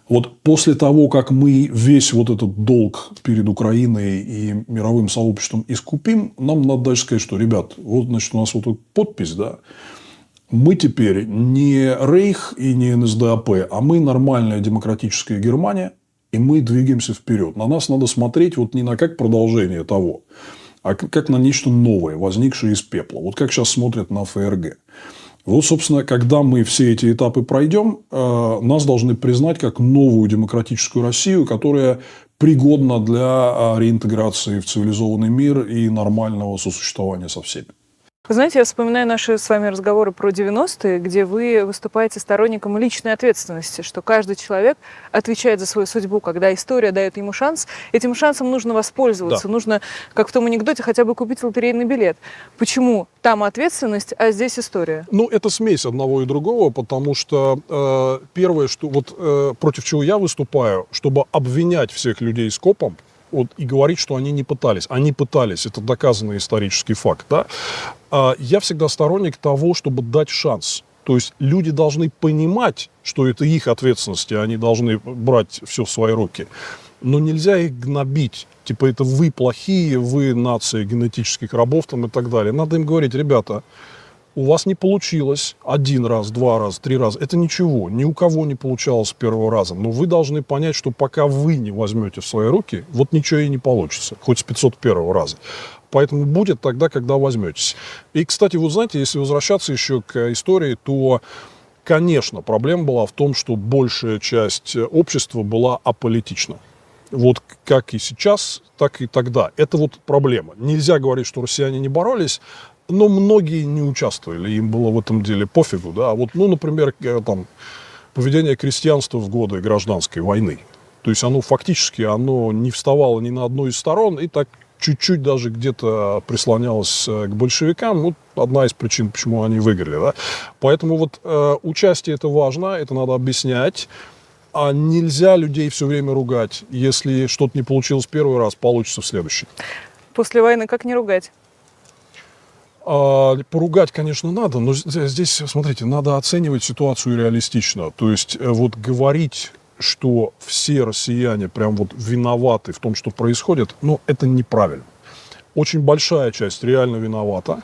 Вот после того, как мы весь вот этот долг перед Украиной и мировым сообществом искупим, нам надо дальше сказать, что, ребят, вот, значит, у нас вот подпись, да, мы теперь не Рейх и не НСДАП, а мы нормальная демократическая Германия, и мы двигаемся вперед. На нас надо смотреть вот не на как продолжение того, а как на нечто новое, возникшее из пепла. Вот как сейчас смотрят на ФРГ. Вот, собственно, когда мы все эти этапы пройдем, э, нас должны признать как новую демократическую Россию, которая пригодна для э, реинтеграции в цивилизованный мир и нормального сосуществования со всеми. Вы знаете, я вспоминаю наши с вами разговоры про 90-е, где вы выступаете сторонником личной ответственности, что каждый человек отвечает за свою судьбу, когда история дает ему шанс, этим шансом нужно воспользоваться, Да. нужно, как в том анекдоте, хотя бы купить лотерейный билет. Почему там ответственность, а здесь история? Ну, это смесь одного и другого, потому что э, первое, что вот э, против чего я выступаю, чтобы обвинять всех людей скопом, вот, и говорить, что они не пытались. Они пытались, это доказанный исторический факт. Да? А я всегда сторонник того, чтобы дать шанс. То есть люди должны понимать, что это их ответственность, и они должны брать все в свои руки. Но нельзя их гнобить. Типа это вы плохие, вы нация генетических рабов там и так далее. Надо им говорить, ребята, у вас не получилось один раз, два раза, три раза. Это ничего. Ни у кого не получалось с первого раза. Но вы должны понять, что пока вы не возьмете в свои руки, вот ничего и не получится. Хоть с 501 раза. Поэтому будет тогда, когда возьметесь. И, кстати, вы знаете, если возвращаться еще к истории, то, конечно, проблема была в том, что большая часть общества была аполитична. Вот как и сейчас, так и тогда. Это вот проблема. Нельзя говорить, что россияне не боролись, но многие не участвовали, им было в этом деле пофигу, да. Вот, ну, например, э, там, поведение крестьянства в годы гражданской войны. То есть оно фактически, оно не вставало ни на одной из сторон и так чуть-чуть даже где-то прислонялось э, к большевикам. Вот одна из причин, почему они выиграли, да. Поэтому вот э, участие это важно, это надо объяснять. А нельзя людей все время ругать. Если что-то не получилось первый раз, получится в следующий. После войны как не ругать? А, Поругать, конечно, надо, но здесь, смотрите, надо оценивать ситуацию реалистично. То есть э, вот говорить, что все россияне прям вот виноваты в том, что происходит, ну, это неправильно. Очень большая часть реально виновата.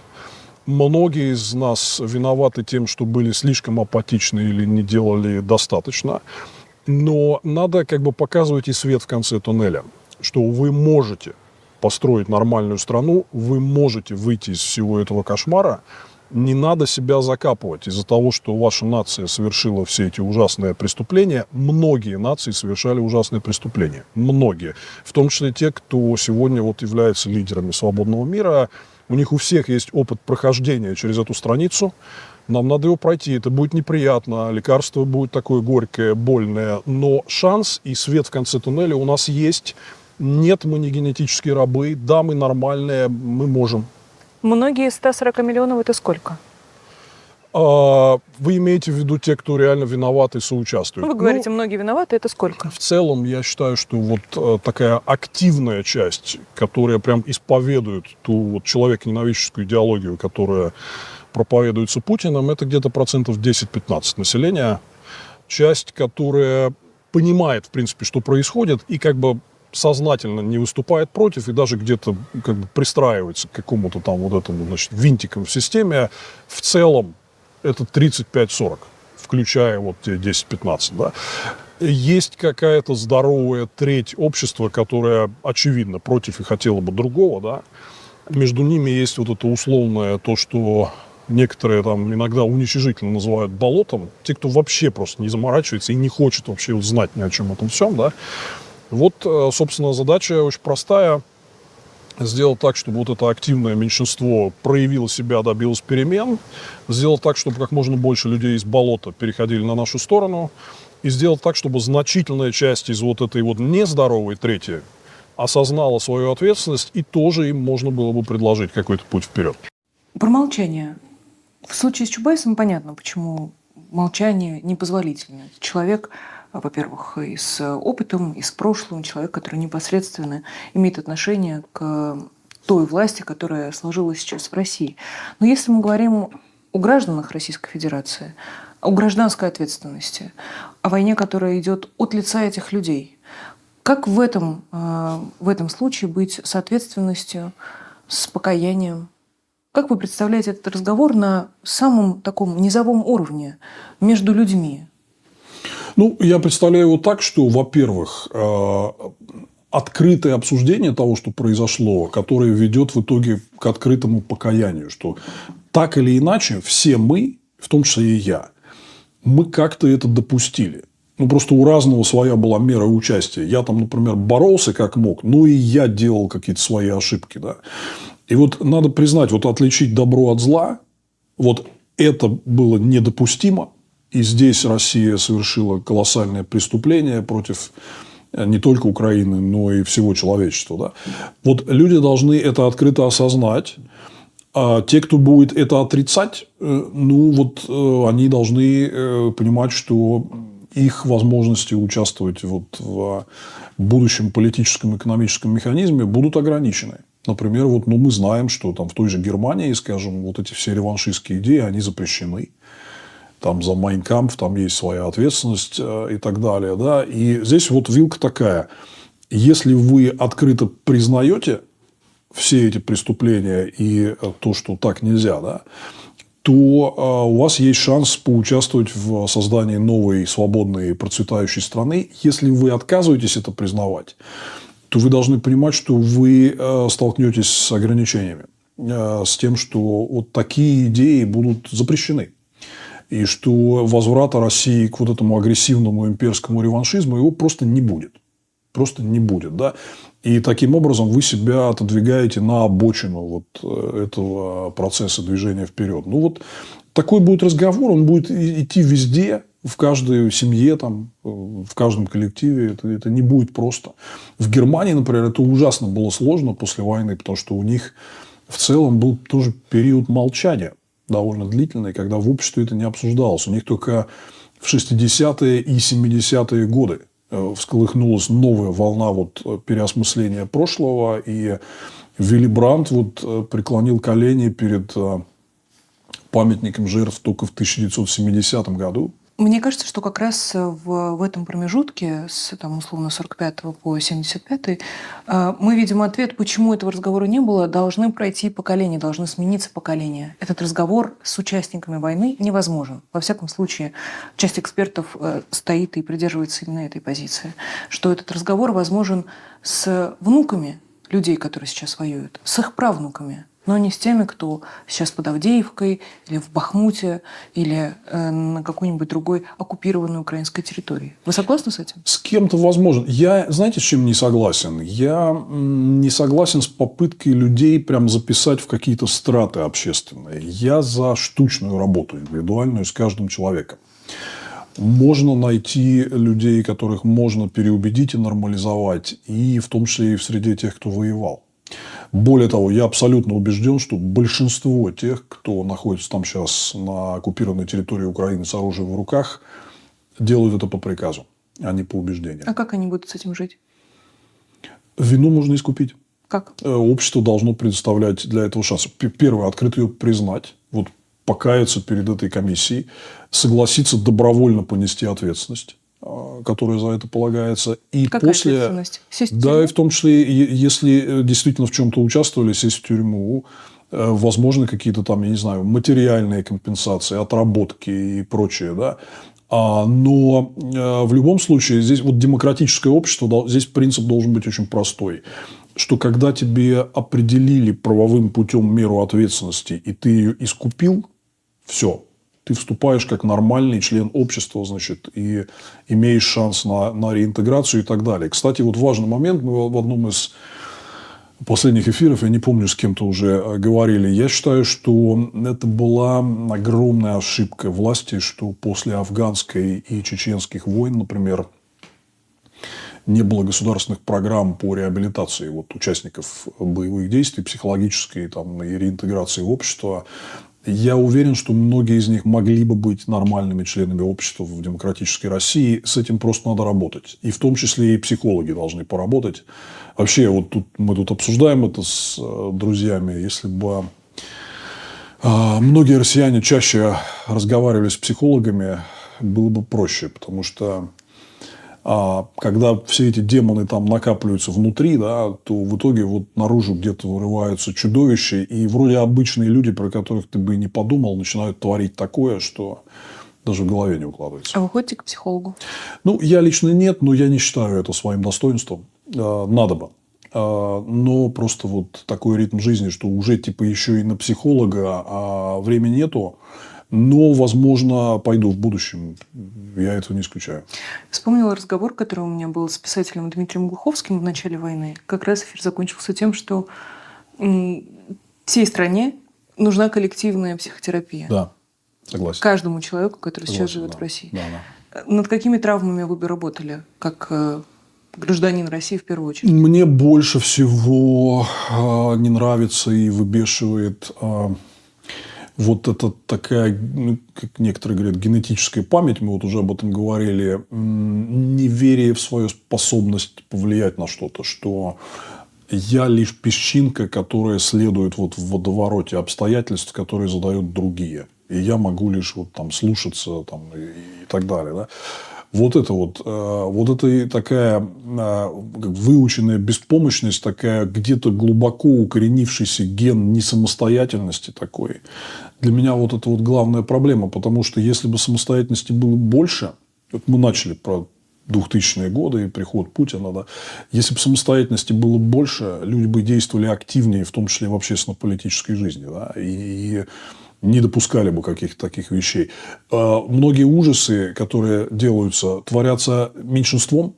Многие из нас виноваты тем, что были слишком апатичны или не делали достаточно. Но надо как бы показывать и свет в конце туннеля, что вы можете построить нормальную страну, вы можете выйти из всего этого кошмара. Не надо себя закапывать из-за того, что ваша нация совершила все эти ужасные преступления. Многие нации совершали ужасные преступления. Многие. В том числе те, кто сегодня вот является лидерами свободного мира. У них у всех есть опыт прохождения через эту страницу. Нам надо его пройти. Это будет неприятно. Лекарство будет такое горькое, больное. Но шанс и свет в конце туннеля у нас есть. Нет, мы не генетические рабы. Да, мы нормальные. Мы можем. Многие из 140 миллионов это сколько? А, вы имеете в виду те, кто реально виноват и соучаствует? Ну, вы говорите, многие виноваты, это сколько? В целом, я считаю, что вот э, такая активная часть, которая прям исповедует ту вот человек-ненавидческую идеологию, которая проповедуется Путиным, это где-то процентов 10-15 населения. Часть, которая понимает, в принципе, что происходит, и как бы сознательно не выступает против и даже где-то как бы пристраивается к какому-то там вот этому, значит, винтикам в системе, в целом это 35-40, включая вот те 10-15, да. Есть какая-то здоровая треть общества, которая, очевидно, против и хотела бы другого, да. Между ними есть вот это условное то, что некоторые там иногда уничижительно называют болотом. Те, кто вообще просто не заморачивается и не хочет вообще знать ни о чем этом всем, да. Вот, э, собственно, задача очень простая. Сделать так, чтобы вот это активное меньшинство проявило себя, добилось перемен. Сделать так, чтобы как можно больше людей из болота переходили на нашу сторону. И сделать так, чтобы значительная часть из вот этой вот нездоровой трети осознала свою ответственность, и тоже им можно было бы предложить какой-то путь вперед. Про молчание. В случае с Чубайсом понятно, почему молчание непозволительно. Человек, во-первых, и с опытом, и с прошлым, человек, который непосредственно имеет отношение к той власти, которая сложилась сейчас в России. Но если мы говорим о гражданах Российской Федерации, о гражданской ответственности, о войне, которая идет от лица этих людей, как в этом, э, в этом случае быть с ответственностью, с покаянием? Как вы представляете этот разговор на самом таком низовом уровне между людьми? Ну, я представляю его так, что, во-первых, э, открытое обсуждение того, что произошло, которое ведет в итоге к открытому покаянию, что так или иначе все мы, в том числе и я, мы как-то это допустили. Ну, просто у разного своя была мера участия. Я там, например, боролся как мог, ну, и я делал какие-то свои ошибки, да. И вот надо признать, вот отличить добро от зла, вот это было недопустимо. И здесь Россия совершила колоссальное преступление против э, не только Украины, но и всего человечества. Да? Вот люди должны это открыто осознать. А те, кто будет это отрицать, э, ну вот э, они должны понимать, что их возможности участвовать вот в будущем политическом экономическом механизме будут ограничены. Например, вот, ну, мы знаем, что там в той же Германии, скажем, вот эти все реваншистские идеи, они запрещены. Там за Майнкамп, там есть своя ответственность э, и так далее. Да? И здесь вот вилка такая. Если вы открыто признаете все эти преступления и то, что так нельзя, да, то э, у вас есть шанс поучаствовать в создании новой, свободной, процветающей страны. Если вы отказываетесь это признавать, то вы должны понимать, что вы э, столкнетесь с ограничениями, э, с тем, что вот такие идеи будут запрещены. И что возврата России к вот этому агрессивному имперскому реваншизму его просто не будет. Просто не будет. Да? И таким образом вы себя отодвигаете на обочину вот э, этого процесса движения вперед. Ну вот такой будет разговор, он будет идти везде, в каждой семье, там, э, в каждом коллективе. Это, это не будет просто. В Германии, например, это ужасно было сложно после войны, потому что у них в целом был тоже период молчания довольно длительный, когда в обществе это не обсуждалось. У них только в 60-е и 70-е годы э, всколыхнулась новая волна вот э, переосмысления прошлого, и Вилли Брандт вот преклонил колени перед памятником жертв только в 1970 году. Мне кажется, что как раз в, в этом промежутке, с там, условно 45 по 75, э, мы видим ответ, почему этого разговора не было. Должны пройти поколения, должны смениться поколения. Этот разговор с участниками войны невозможен. Во всяком случае, часть экспертов э, стоит и придерживается именно этой позиции, что этот разговор возможен с внуками людей, которые сейчас воюют, с их правнуками, но не с теми, кто сейчас под Авдеевкой или в Бахмуте или э, на какой-нибудь другой оккупированной украинской территории. Вы согласны с этим? С кем-то возможно. Я, знаете, с чем не согласен? Я не согласен с попыткой людей прям записать в какие-то страты общественные. Я за штучную работу, индивидуальную с каждым человеком. Можно найти людей, которых можно переубедить и нормализовать, и в том числе и в среде тех, кто воевал. Более того, я абсолютно убежден, что большинство тех, кто находится там сейчас на оккупированной территории Украины с оружием в руках, делают это по приказу, а не по убеждению. А как они будут с этим жить? Вину можно искупить. Как? Э, общество должно предоставлять для этого шанс. Первое, открыто ее признать. Вот покаяться перед этой комиссией, согласиться добровольно понести ответственность. А, которая за это полагается. И Какая после, ответственность? Сесть да, и в том числе, если э, действительно в чем-то участвовали, сесть в тюрьму, э, возможно, какие-то там, я не знаю, материальные компенсации, отработки и прочее, да. А, но э, в любом случае здесь вот демократическое общество, здесь принцип должен быть очень простой, что когда тебе определили правовым путем меру ответственности, и ты ее искупил, все, ты вступаешь как нормальный член общества, значит, и имеешь шанс на, на реинтеграцию и так далее. Кстати, вот важный момент, мы в одном из последних эфиров, я не помню, с кем-то уже э, говорили, я считаю, что это была огромная ошибка власти, что после афганской и чеченских войн, например, не было государственных программ по реабилитации вот, участников боевых действий, психологической там, и реинтеграции в общество. Я уверен, что многие из них могли бы быть нормальными членами общества в демократической России. С этим просто надо работать. И в том числе и психологи должны поработать. Вообще, вот тут мы тут обсуждаем это с э, друзьями. Если бы э, многие россияне чаще разговаривали с психологами, было бы проще, потому что а когда все эти демоны там накапливаются внутри, да, то в итоге вот наружу где-то вырываются чудовища, и вроде обычные люди, про которых ты бы и не подумал, начинают творить такое, что даже в голове не укладывается. А вы ходите к психологу? Ну, я лично нет, но я не считаю это своим достоинством. А, надо бы. А, но просто вот такой ритм жизни, что уже типа еще и на психолога, а времени нету. Но, возможно, пойду в будущем. Я этого не исключаю. Вспомнила разговор, который у меня был с писателем Дмитрием Глуховским в начале войны. Как раз эфир закончился тем, что Всей стране нужна коллективная психотерапия. Да, согласен. Каждому человеку, который согласен, сейчас живет да. в России. Да, да. Над какими травмами вы бы работали, как э, гражданин России в первую очередь? Мне больше всего э, не нравится и выбешивает э, вот эта такая, ну, как некоторые говорят, генетическая память, мы вот уже об этом говорили, неверие в свою способность повлиять на что-то, что я лишь песчинка, которая следует вот в водовороте обстоятельств, которые задают другие. И я могу лишь вот там слушаться там, и, и так далее. Да? Вот это вот, э, вот это такая э, выученная беспомощность, такая где-то глубоко укоренившийся ген несамостоятельности такой. Для меня вот это вот главная проблема, потому что если бы самостоятельности было больше, вот мы начали про 2000-е годы и приход Путина, да, если бы самостоятельности было больше, люди бы действовали активнее, в том числе в общественно-политической жизни, да, и, и не допускали бы каких-то таких вещей. А, многие ужасы, которые делаются, творятся меньшинством,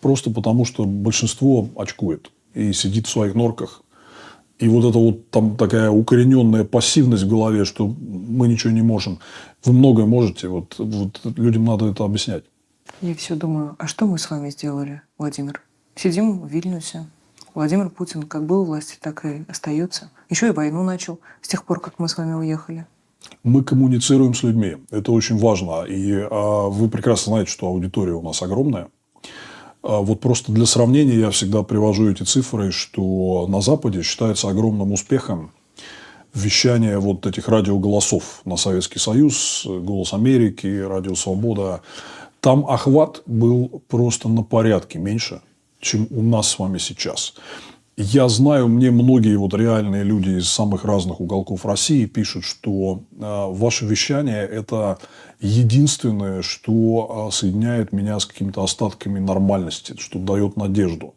просто потому что большинство очкует и сидит в своих норках. И вот эта вот там такая укорененная пассивность в голове, что мы ничего не можем. Вы многое можете, вот, вот людям надо это объяснять. Я все думаю, а что мы с вами сделали, Владимир? Сидим в Вильнюсе. Владимир Путин как был у власти, так и остается. Еще и войну начал с тех пор, как мы с вами уехали. Мы коммуницируем с людьми. Это очень важно. И а, вы прекрасно знаете, что аудитория у нас огромная. А, вот просто для сравнения я всегда привожу эти цифры, что на Западе считается огромным успехом вещание вот этих радиоголосов на Советский Союз, «Голос Америки», «Радио Свобода». Там охват был просто на порядке меньше, чем у нас с вами сейчас. Я знаю, мне многие вот реальные люди из самых разных уголков России пишут, что э, ваше вещание – это единственное, что э, соединяет меня с какими-то остатками нормальности, что дает надежду,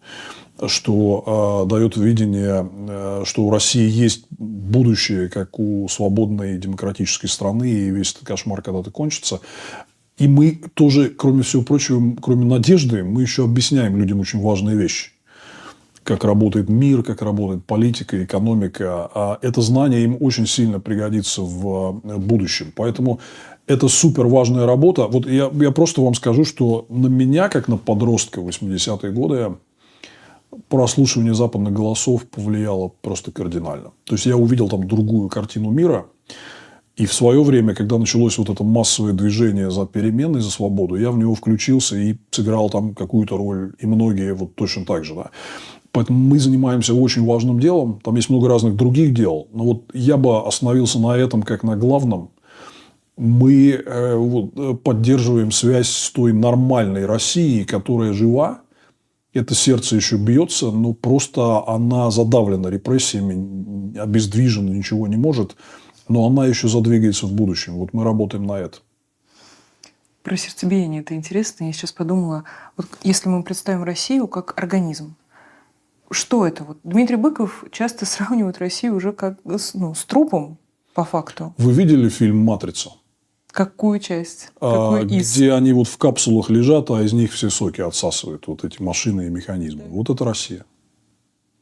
что э, дает видение, что у России есть будущее, как у свободной демократической страны, и весь этот кошмар когда-то кончится. И мы тоже, кроме всего прочего, кроме надежды, мы еще объясняем людям очень важные вещи. Как работает мир, как работает политика, экономика. А это знание им очень сильно пригодится в э, будущем. Поэтому это супер важная работа. Вот я, я просто вам скажу, что на меня, как на подростка 80-е годы, прослушивание западных голосов повлияло просто кардинально. То есть, я увидел там другую картину мира – и в свое время, когда началось вот это массовое движение за перемены, за свободу, я в него включился и сыграл там какую-то роль. И многие вот точно так же. Да. Поэтому мы занимаемся очень важным делом. Там есть много разных других дел. Но вот я бы остановился на этом как на главном. Мы э, вот, э, поддерживаем связь с той нормальной Россией, которая жива. Это сердце еще бьется, но просто она задавлена репрессиями, обездвижена, ничего не может но она еще задвигается в будущем. Вот мы работаем на это. Про сердцебиение это интересно. Я сейчас подумала, вот если мы представим Россию как организм, что это? Вот Дмитрий Быков часто сравнивает Россию уже как ну, с трупом, по факту. Вы видели фильм «Матрица»? Какую часть? А, из? Где они вот в капсулах лежат, а из них все соки отсасывают. Вот эти машины и механизмы. Да. Вот это Россия.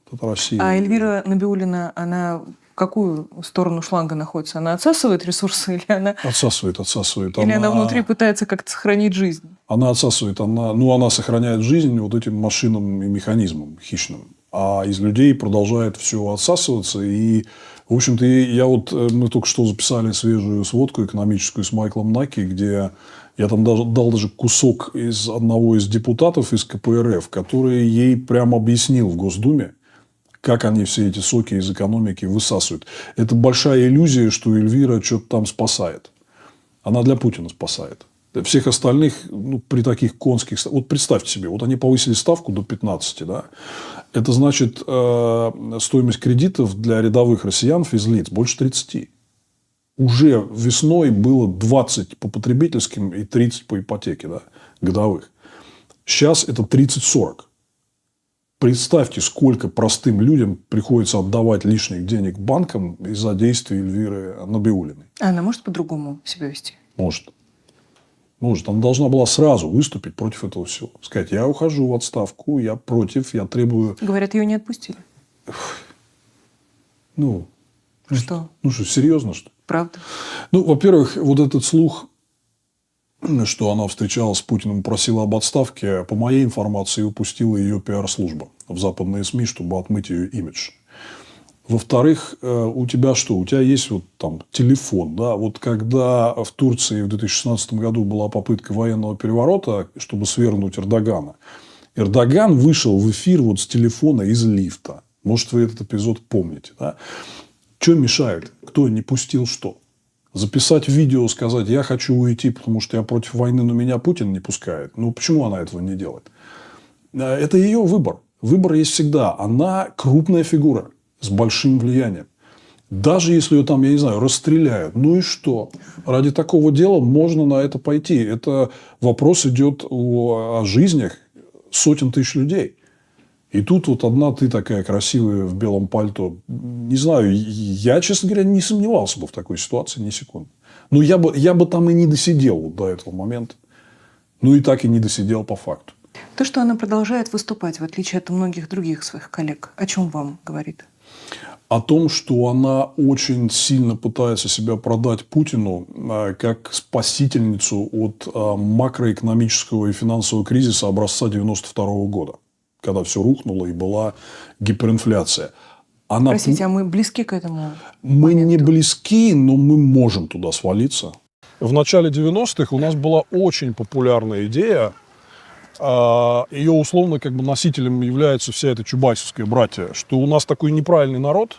Вот это Россия. А Эльвира Набиулина, она какую сторону шланга находится? Она отсасывает ресурсы или она... Отсасывает, отсасывает. Или она, она внутри пытается как-то сохранить жизнь? Она отсасывает. Она, ну, она сохраняет жизнь вот этим машинам и механизмам хищным. А из людей продолжает все отсасываться. И, в общем-то, я вот... Э, мы только что записали свежую сводку экономическую с Майклом Наки, где я там даже, дал даже кусок из одного из депутатов из КПРФ, который ей прямо объяснил в Госдуме, как они все эти соки из экономики высасывают. Это большая иллюзия, что Эльвира что-то там спасает. Она для Путина спасает. Всех остальных ну, при таких конских... Вот представьте себе, вот они повысили ставку до 15, да? Это значит, э, стоимость кредитов для рядовых россиян, физлиц, больше 30. Уже весной было 20 по потребительским и 30 по ипотеке, да, годовых. Сейчас это 30-40. Представьте, сколько простым людям приходится отдавать лишних денег банкам из-за действий Эльвиры Набиулиной. А она может по-другому себя вести? Может. Может. Она должна была сразу выступить против этого всего. Сказать, я ухожу в отставку, я против, я требую... Говорят, ее не отпустили. *sighs* Ну, Что? ну что, серьезно что? Правда? Ну, во-первых, вот этот слух, что она встречалась с Путиным, просила об отставке, по моей информации, упустила ее пиар-служба в западные СМИ, чтобы отмыть ее имидж. Во-вторых, э, у тебя что? У тебя есть вот там телефон, да? Вот когда в Турции в 2016 году была попытка военного переворота, чтобы свергнуть Эрдогана, Эрдоган вышел в эфир вот с телефона из лифта. Может, вы этот эпизод помните, да? Что мешает? Кто не пустил что? Записать видео, сказать, я хочу уйти, потому что я против войны, но меня Путин не пускает. Ну, почему она этого не делает? Э, Это ее выбор. Выбор есть всегда. Она крупная фигура с большим влиянием. Даже если ее там, я не знаю, расстреляют, ну и что? Ради такого дела можно на это пойти. Это вопрос идет о, о жизнях сотен тысяч людей. И тут вот одна ты такая красивая в белом пальто. Не знаю, я, честно говоря, не сомневался бы в такой ситуации ни секунды. Ну, я бы, я бы там и не досидел вот до этого момента. Ну, и так и не досидел по факту. То, что она продолжает выступать, в отличие от многих других своих коллег, о чем вам говорит? О том, что она очень сильно пытается себя продать Путину э, как спасительницу от э, макроэкономического и финансового кризиса образца 92 года, когда все рухнуло и была гиперинфляция. Она... Простите, а мы близки к этому? Мы не моменту? близки, но мы можем туда свалиться. В начале 90-х у нас была очень популярная идея. А, Ее условно как бы носителем является вся эта чубайсовская братья, что у нас такой неправильный народ,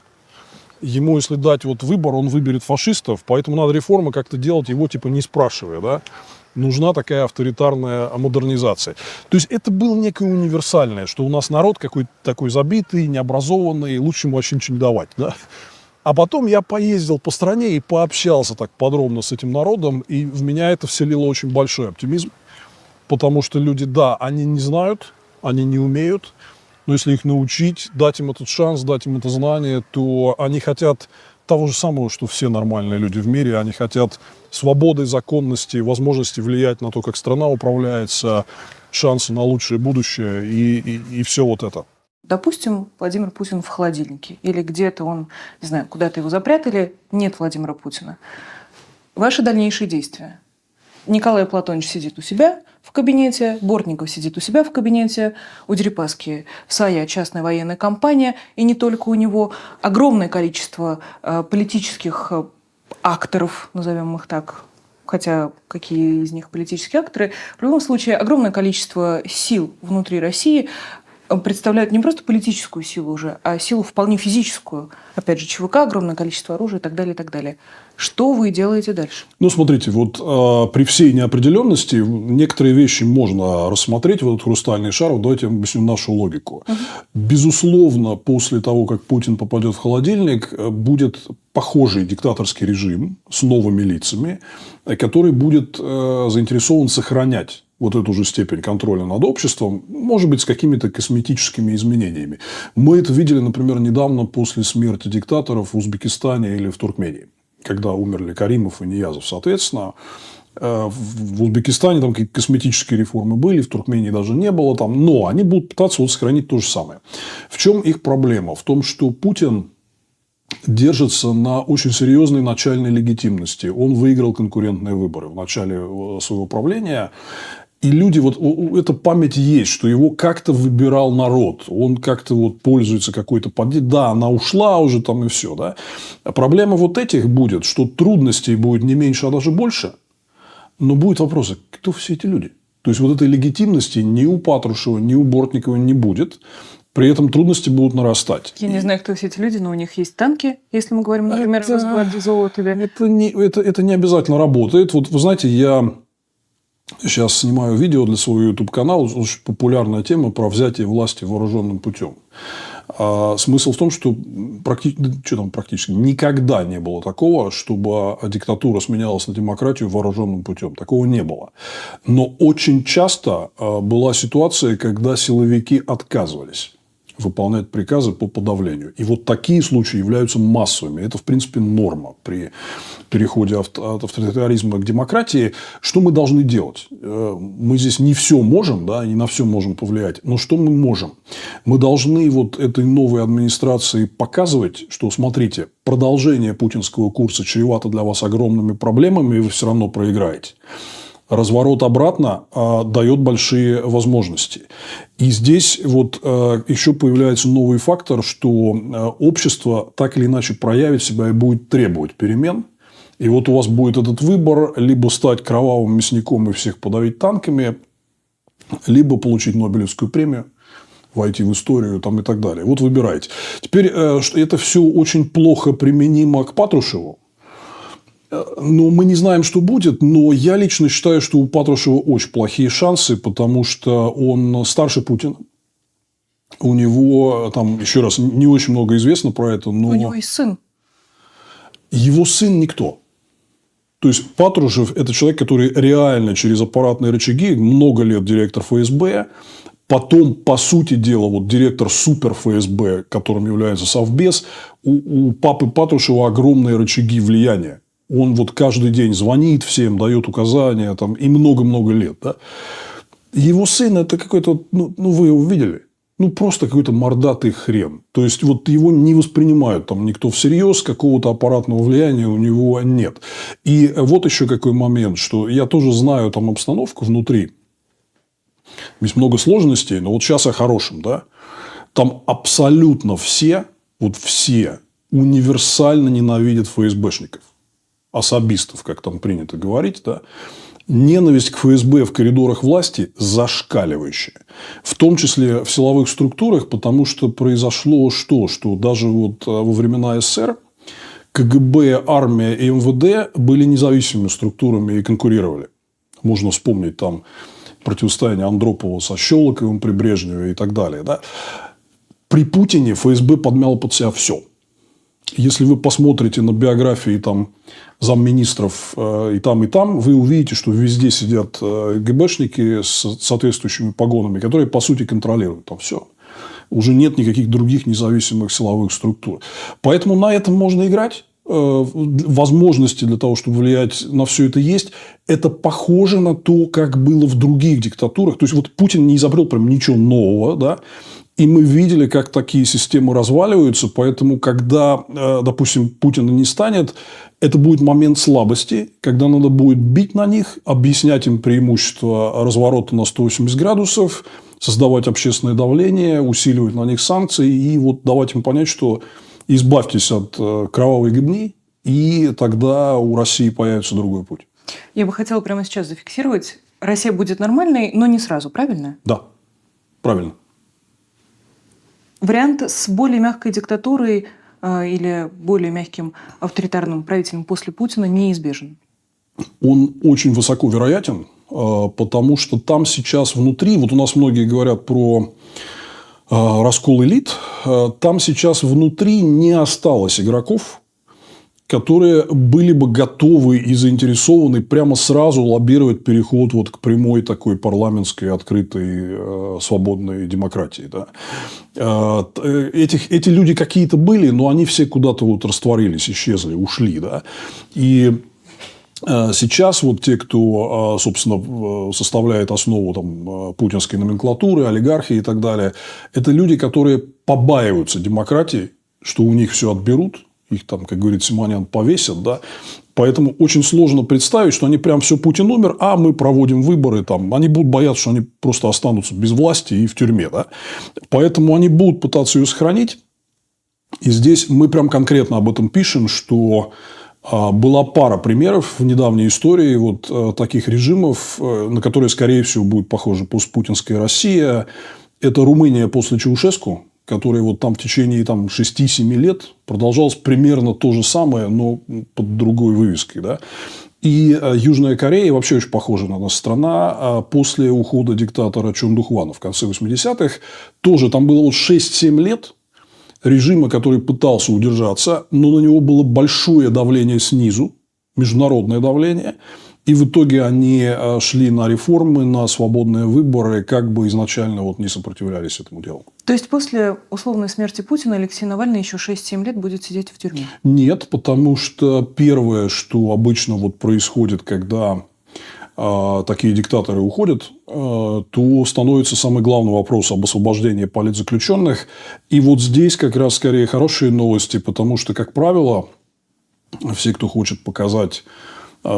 ему если дать вот выбор, он выберет фашистов, поэтому надо реформы как-то делать, его типа не спрашивая, да. Нужна такая авторитарная модернизация. То есть это было некое универсальное, что у нас народ какой-то такой забитый, необразованный, лучше ему вообще ничего не давать, да. А потом я поездил по стране и пообщался так подробно с этим народом, и в меня это вселило очень большой оптимизм, потому что люди, да, они не знают, они не умеют, но если их научить, дать им этот шанс, дать им это знание, то они хотят того же самого, что все нормальные люди в мире. Они хотят свободы, законности, возможности влиять на то, как страна управляется, шансы на лучшее будущее и, и, и все вот это. Допустим, Владимир Путин в холодильнике или где-то он, не знаю, куда-то его запрятали, нет Владимира Путина. Ваши дальнейшие действия. Николай Платонович сидит у себя кабинете, Бортников сидит у себя в кабинете, у Дерипаски своя частная военная компания, и не только у него. Огромное количество э, политических э, акторов, назовем их так, хотя какие из них политические акторы. В любом случае, огромное количество сил внутри России э, представляют не просто политическую силу уже, а силу вполне физическую. Опять же, ЧВК, огромное количество оружия и так далее, и так далее. Что вы делаете дальше? Ну, смотрите, вот э, при всей неопределенности некоторые вещи можно рассмотреть в этот хрустальный шар. Вот давайте я объясню нашу логику. Безусловно, после того, как Путин попадет в холодильник, э, будет похожий диктаторский режим с новыми лицами, э, который будет э, заинтересован сохранять вот эту же степень контроля над обществом, может быть, с какими-то косметическими изменениями. Мы это видели, например, недавно после смерти диктаторов в Узбекистане или в Туркмении, когда умерли Каримов и Ниязов. Соответственно, э, в Узбекистане там какие-то косметические реформы были, в Туркмении даже не было там, но они будут пытаться вот сохранить то же самое. В чем их проблема? В том, что Путин держится на очень серьезной начальной легитимности. Он выиграл конкурентные выборы в начале э, своего правления. И люди, вот эта память есть, что его как-то выбирал народ. Он как-то вот пользуется какой-то поддержкой. Да, она ушла уже там и все. Да? А проблема вот этих будет, что трудностей будет не меньше, а даже больше. Но будет вопрос, а кто все эти люди? То есть, вот этой легитимности ни у Патрушева, ни у Бортникова не будет. При этом трудности будут нарастать. Я не знаю, кто все эти люди, но у них есть танки, если мы говорим, например, Это- о Росгвардии Золотове. Это не, это, это не обязательно работает. Вот вы знаете, я сейчас снимаю видео для своего YouTube-канала. Очень популярная тема про взятие власти вооруженным путем. А, смысл в том, что практи- что там практически никогда не было такого, чтобы диктатура сменялась на демократию вооруженным путем. Такого не было. Но очень часто а, была ситуация, когда силовики отказывались выполнять приказы по подавлению. И вот такие случаи являются массовыми. Это, в принципе, норма при переходе от авторитаризма к демократии. Что мы должны делать? Э, мы здесь не все можем, да, не на все можем повлиять. Но что мы можем? Мы должны вот этой новой администрации показывать, что, смотрите, продолжение путинского курса чревато для вас огромными проблемами, и вы все равно проиграете разворот обратно э, дает большие возможности. И здесь вот э, еще появляется новый фактор, что э, общество так или иначе проявит себя и будет требовать перемен. И вот у вас будет этот выбор, либо стать кровавым мясником и всех подавить танками, либо получить Нобелевскую премию, войти в историю там, и так далее. Вот выбирайте. Теперь э, это все очень плохо применимо к Патрушеву, ну, мы не знаем, что будет, но я лично считаю, что у Патрушева очень плохие шансы, потому что он старше Путина. У него, там, еще раз, не очень много известно про это, но... У него есть сын. Его сын никто. То есть, Патрушев – это человек, который реально через аппаратные рычаги, много лет директор ФСБ, потом, по сути дела, вот директор супер ФСБ, которым является Совбез, у, у папы Патрушева огромные рычаги влияния он вот каждый день звонит всем, дает указания там, и много-много лет. Да? Его сын – это какой-то, ну, ну, вы его видели? Ну, просто какой-то мордатый хрен. То есть, вот его не воспринимают там никто всерьез, какого-то аппаратного влияния у него нет. И вот еще какой момент, что я тоже знаю там обстановку внутри. Есть много сложностей, но вот сейчас о хорошем, да. Там абсолютно все, вот все универсально ненавидят ФСБшников особистов, как там принято говорить, да, ненависть к ФСБ в коридорах власти зашкаливающая. В том числе в силовых структурах, потому что произошло что? Что даже вот э, во времена СССР КГБ, армия и МВД были независимыми структурами и конкурировали. Можно вспомнить там противостояние Андропова со Щелоковым при Брежневе и так далее. Да? При Путине ФСБ подмял под себя все. Если вы посмотрите на биографии там, замминистров э, и там, и там, вы увидите, что везде сидят э, ГБшники с соответствующими погонами, которые, по сути, контролируют там все. Уже нет никаких других независимых силовых структур. Поэтому на этом можно играть э, возможности для того, чтобы влиять на все это есть, это похоже на то, как было в других диктатурах. То есть, вот Путин не изобрел прям ничего нового, да, и мы видели, как такие системы разваливаются. Поэтому, когда, допустим, Путина не станет, это будет момент слабости, когда надо будет бить на них, объяснять им преимущество разворота на 180 градусов, создавать общественное давление, усиливать на них санкции и вот давать им понять, что избавьтесь от э, кровавой гибни, и тогда у России появится другой путь. Я бы хотела прямо сейчас зафиксировать. Россия будет нормальной, но не сразу, правильно? Да, правильно. Вариант с более мягкой диктатурой – а, или более мягким авторитарным правителем после Путина неизбежен? Он очень высоко вероятен, а, потому что там сейчас внутри, вот у нас многие говорят про а, раскол элит, там сейчас внутри не осталось игроков, которые были бы готовы и заинтересованы прямо сразу лоббировать переход вот к прямой такой парламентской, открытой, э, свободной демократии. Да. Э, этих, эти люди какие-то были, но они все куда-то вот растворились, исчезли, ушли. Да. И э, Сейчас вот те, кто, собственно, составляет основу там, путинской номенклатуры, олигархии и так далее, это люди, которые побаиваются демократии, что у них все отберут, их там, как говорит Симонян, повесят, да, Поэтому очень сложно представить, что они прям все Путин умер, а мы проводим выборы там. Они будут бояться, что они просто останутся без власти и в тюрьме, да. Поэтому они будут пытаться ее сохранить. И здесь мы прям конкретно об этом пишем, что а, была пара примеров в недавней истории вот а, таких режимов, э, на которые, скорее всего, будет похожа постпутинская Россия. Это Румыния после Чаушеску, который вот там в течение там, 6-7 лет продолжалось примерно то же самое, но под другой вывеской. Да? И э, Южная Корея вообще очень похожа на нас страна. А после ухода диктатора Чон Духвана в конце 80-х тоже там было вот 6-7 лет режима, который пытался удержаться, но на него было большое давление снизу, международное давление. И в итоге они э, шли на реформы, на свободные выборы, как бы изначально вот не сопротивлялись этому делу. То есть после условной смерти Путина Алексей Навальный еще 6-7 лет будет сидеть в тюрьме? Нет, потому что первое, что обычно вот происходит, когда э, такие диктаторы уходят, э, то становится самый главный вопрос об освобождении политзаключенных. И вот здесь как раз скорее хорошие новости, потому что, как правило, все, кто хочет показать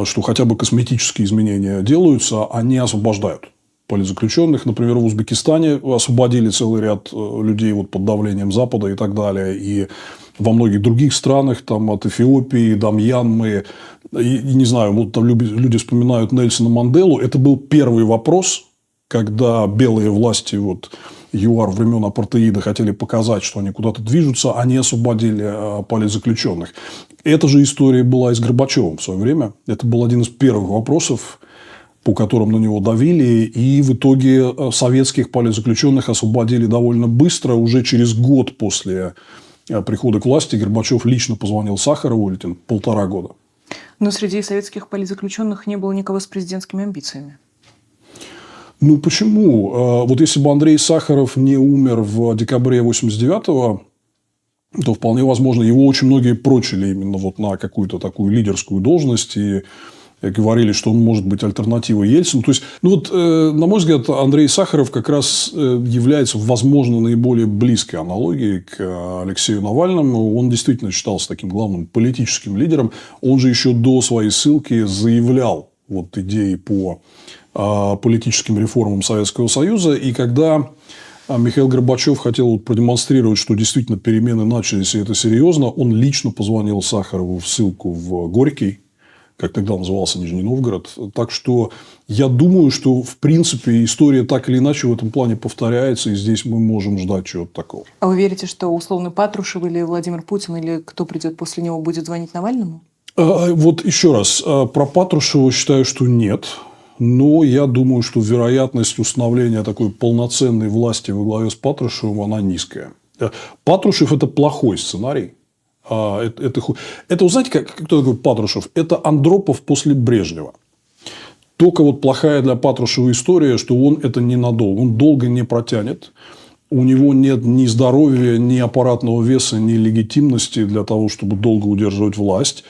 что хотя бы косметические изменения делаются, они освобождают политзаключенных. Например, в Узбекистане освободили целый ряд э, людей вот под давлением Запада и так далее. И во многих других странах, там, от Эфиопии до Мьянмы, и, не знаю, вот там люди, люди вспоминают Нельсона Манделу. Это был первый вопрос, когда белые власти вот, ЮАР времен апартеида хотели показать, что они куда-то движутся, они освободили э, политзаключенных. Эта же история была и с Горбачевым в свое время. Это был один из первых вопросов, по которым на него давили. И в итоге э, советских политзаключенных освободили довольно быстро. Уже через год после э, прихода к власти Горбачев лично позвонил Сахарову, или полтора года. Но среди советских политзаключенных не было никого с президентскими амбициями. Ну, почему? А, вот если бы Андрей Сахаров не умер в декабре 89-го, то вполне возможно, его очень многие прочили именно вот на какую-то такую лидерскую должность и говорили, что он может быть альтернативой Ельцину. То есть, ну вот, э, на мой взгляд, Андрей Сахаров как раз э, является, возможно, наиболее близкой аналогией к Алексею Навальному. Он действительно считался таким главным политическим лидером. Он же еще до своей ссылки заявлял вот идеи по а, политическим реформам Советского Союза. И когда а, Михаил Горбачев хотел продемонстрировать, что действительно перемены начались, и это серьезно, он лично позвонил Сахарову в ссылку в Горький, как тогда назывался Нижний Новгород. Так что я думаю, что в принципе история так или иначе в этом плане повторяется, и здесь мы можем ждать чего-то такого. А вы верите, что условный Патрушев или Владимир Путин или кто придет после него будет звонить Навальному? А, вот еще раз, про Патрушева считаю, что нет. Но я думаю, что вероятность установления такой полноценной власти во главе с Патрушевым, она низкая. Э, Патрушев – это плохой сценарий. А, это, это, это, вы знаете, как, кто такой Патрушев? Это Андропов после Брежнева. Только вот плохая для Патрушева история, что он это ненадолго. Он долго не протянет у него нет ни здоровья, ни аппаратного веса, ни легитимности для того, чтобы долго удерживать власть.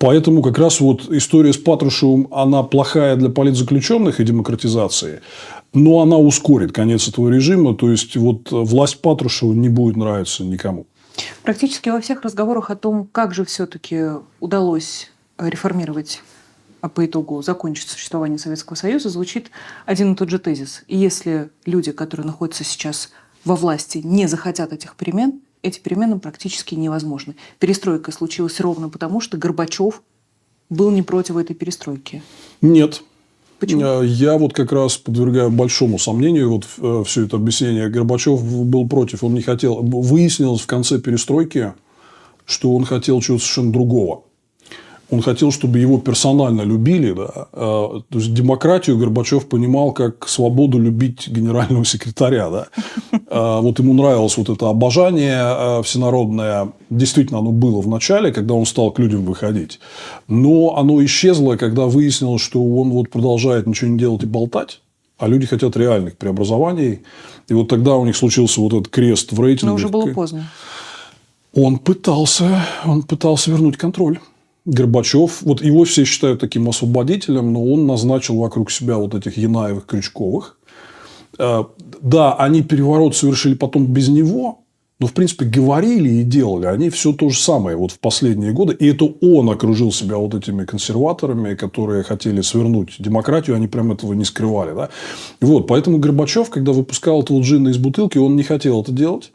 Поэтому как раз вот история с Патрушевым, она плохая для политзаключенных и демократизации, но она ускорит конец этого режима. То есть, вот власть Патрушева не будет нравиться никому. Практически во всех разговорах о том, как же все-таки удалось реформировать а по итогу закончить существование Советского Союза, звучит один и тот же тезис. И если люди, которые находятся сейчас во власти не захотят этих перемен, эти перемены практически невозможны. Перестройка случилась ровно потому, что Горбачев был не против этой перестройки. Нет. Почему? Э, я вот как раз подвергаю большому сомнению вот э, все это объяснение. Горбачев был против, он не хотел. Выяснилось в конце перестройки, что он хотел чего-то совершенно другого он хотел, чтобы его персонально любили. Да? А, то есть, демократию Горбачев понимал как свободу любить генерального секретаря. Да? А, вот ему нравилось вот это обожание а, всенародное. Действительно, оно было в начале, когда он стал к людям выходить. Но оно исчезло, когда выяснилось, что он вот продолжает ничего не делать и болтать. А люди хотят реальных преобразований. И вот тогда у них случился вот этот крест в рейтинге. Но уже было поздно. Он пытался, он пытался вернуть контроль. Горбачев, вот его все считают таким освободителем, но он назначил вокруг себя вот этих Янаевых, Крючковых. Э, да, они переворот совершили потом без него, но, в принципе, говорили и делали они все то же самое вот в последние годы. И это он окружил себя вот этими консерваторами, которые хотели свернуть демократию, они прям этого не скрывали. Да? Вот, поэтому Горбачев, когда выпускал этого джина из бутылки, он не хотел это делать.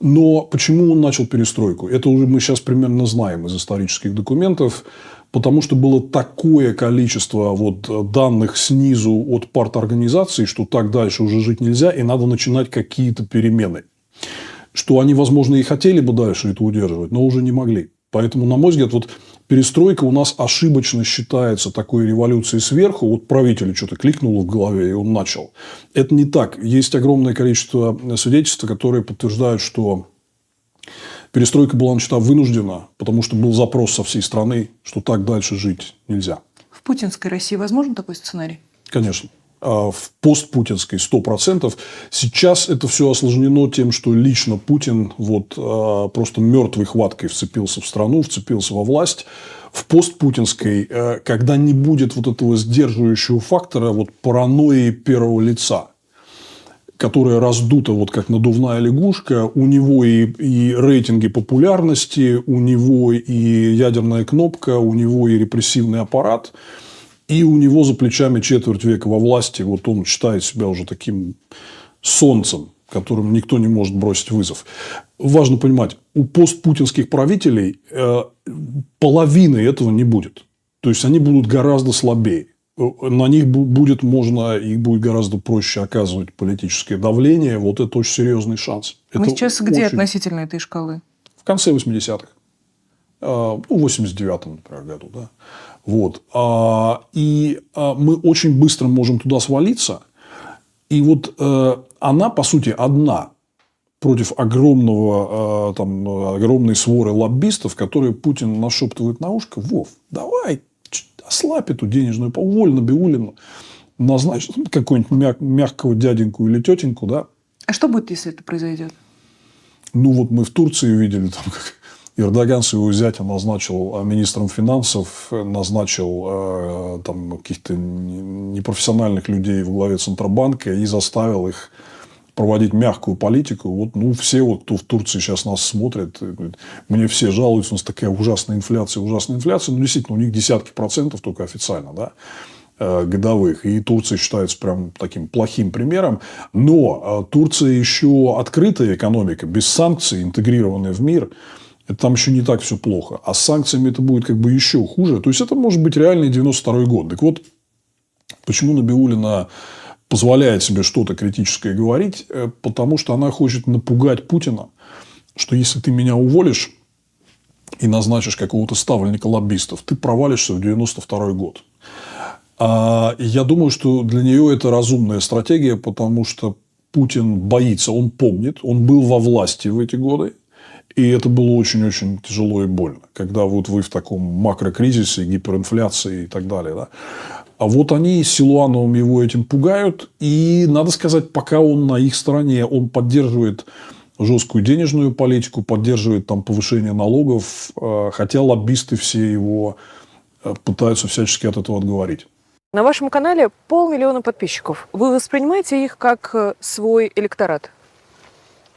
Но почему он начал перестройку? Это уже мы сейчас примерно знаем из исторических документов. Потому что было такое количество вот данных снизу от парторганизаций, что так дальше уже жить нельзя, и надо начинать какие-то перемены. Что они, возможно, и хотели бы дальше это удерживать, но уже не могли. Поэтому, на мой взгляд, вот перестройка у нас ошибочно считается такой революцией сверху. Вот правителю что-то кликнуло в голове, и он начал. Это не так. Есть огромное количество свидетельств, которые подтверждают, что перестройка была начата вынуждена, потому что был запрос со всей страны, что так дальше жить нельзя. В путинской России возможен такой сценарий? Конечно. А в постпутинской 100%. Сейчас это все осложнено тем, что лично Путин вот а, просто мертвой хваткой вцепился в страну, вцепился во власть. В постпутинской, э, когда не будет вот этого сдерживающего фактора, вот паранойи первого лица, которая раздута вот как надувная лягушка, у него и, и рейтинги популярности, у него и ядерная кнопка, у него и репрессивный аппарат – и у него за плечами четверть века во власти. Вот он считает себя уже таким солнцем, которым никто не может бросить вызов. Важно понимать, у постпутинских правителей э, половины этого не будет. То есть, они будут гораздо слабее. На них будет можно, их будет гораздо проще оказывать политическое давление. Вот это очень серьезный шанс. Мы это сейчас где очень... относительно этой шкалы? В конце 80-х. Э, ну, в 89-м, например, году. Да. Вот. А, и а, мы очень быстро можем туда свалиться. И вот э, она, по сути, одна против огромного, э, там, огромной своры лоббистов, которые Путин нашептывает на ушко. Вов, давай, ослабь эту денежную, уволь Набиулину, назначь какого-нибудь мяг, мягкого дяденьку или тетеньку, да. А что будет, если это произойдет? Ну, вот мы в Турции видели, там, как Эрдоган своего зятя назначил а, министром финансов, назначил э, там каких-то непрофессиональных людей в главе Центробанка и заставил их проводить мягкую политику. Вот, ну, все, вот, кто в Турции сейчас нас смотрит, мне все жалуются, у нас такая ужасная инфляция, ужасная инфляция. Ну, действительно, у них десятки процентов только официально, да, э, годовых. И Турция считается прям таким плохим примером. Но э, Турция еще открытая экономика, без санкций, интегрированная в мир – это там еще не так все плохо. А с санкциями это будет как бы еще хуже. То есть, это может быть реальный 92 год. Так вот, почему Набиулина позволяет себе что-то критическое говорить? Э, потому что она хочет напугать Путина, что если ты меня уволишь и назначишь какого-то ставленника лоббистов, ты провалишься в 92 год. А я думаю, что для нее это разумная стратегия, потому что Путин боится, он помнит, он был во власти в эти годы, и это было очень-очень тяжело и больно, когда вот вы в таком макрокризисе, гиперинфляции и так далее. Да? А вот они Силуановым его этим пугают. И, надо сказать, пока он на их стороне, он поддерживает жесткую денежную политику, поддерживает там повышение налогов, э, хотя лоббисты все его э, пытаются всячески от этого отговорить. На вашем канале полмиллиона подписчиков. Вы воспринимаете их как э, свой электорат?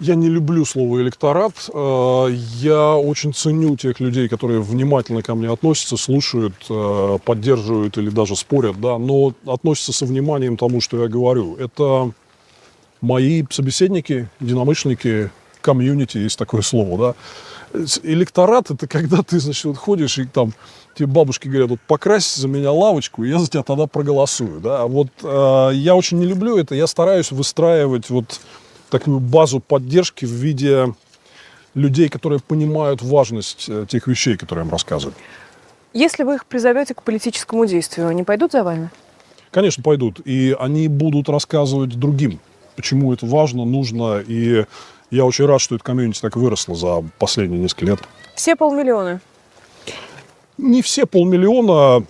Я не люблю слово электорат. Э, я очень ценю тех людей, которые внимательно ко мне относятся, слушают, э, поддерживают или даже спорят, да, но относятся со вниманием тому, что я говорю. Это мои собеседники, единомышленники, комьюнити, есть такое слово, да. Электорат – это когда ты, значит, вот ходишь и там тебе бабушки говорят, вот покрась за меня лавочку, и я за тебя тогда проголосую, да. Вот э, я очень не люблю это, я стараюсь выстраивать вот такую базу поддержки в виде людей, которые понимают важность э, тех вещей, которые им рассказываю. Если вы их призовете к политическому действию, они пойдут за вами? Конечно, пойдут. И они будут рассказывать другим, почему это важно, нужно. И я очень рад, что эта комьюнити так выросла за последние несколько лет. Все полмиллиона? Не все полмиллиона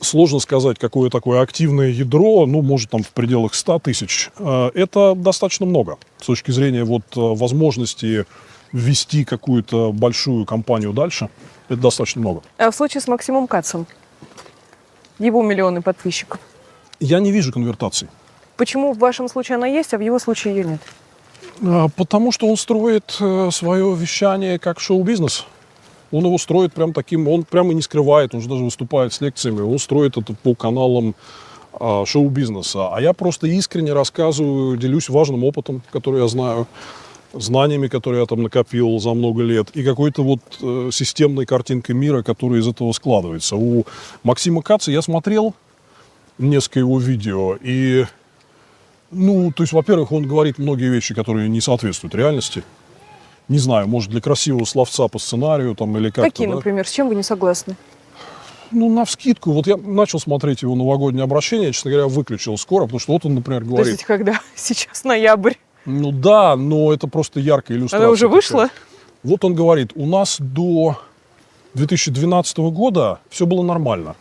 сложно сказать, какое такое активное ядро, ну, может, там в пределах 100 тысяч. Э, это достаточно много с точки зрения вот э, возможности ввести какую-то большую компанию дальше. Это достаточно много. А в случае с Максимом Кацем? Его миллионы подписчиков. Я не вижу конвертации. Почему в вашем случае она есть, а в его случае ее нет? Э, потому что он строит свое вещание как шоу-бизнес. Он его строит прям таким, он прямо не скрывает, он же даже выступает с лекциями, он строит это по каналам а, шоу-бизнеса. А я просто искренне рассказываю, делюсь важным опытом, который я знаю, знаниями, которые я там накопил за много лет, и какой-то вот э, системной картинкой мира, которая из этого складывается. У Максима Каца я смотрел несколько его видео, и, ну, то есть, во-первых, он говорит многие вещи, которые не соответствуют реальности не знаю, может, для красивого словца по сценарию там или как-то. Какие, да? например, с чем вы не согласны? Ну, на вскидку. Вот я начал смотреть его новогоднее обращение, честно говоря, выключил скоро, потому что вот он, например, говорит... Подождите, когда? *laughs* Сейчас ноябрь. Ну да, но это просто яркая иллюстрация. Она уже вышла? Вот он говорит, у нас до 2012 года все было нормально.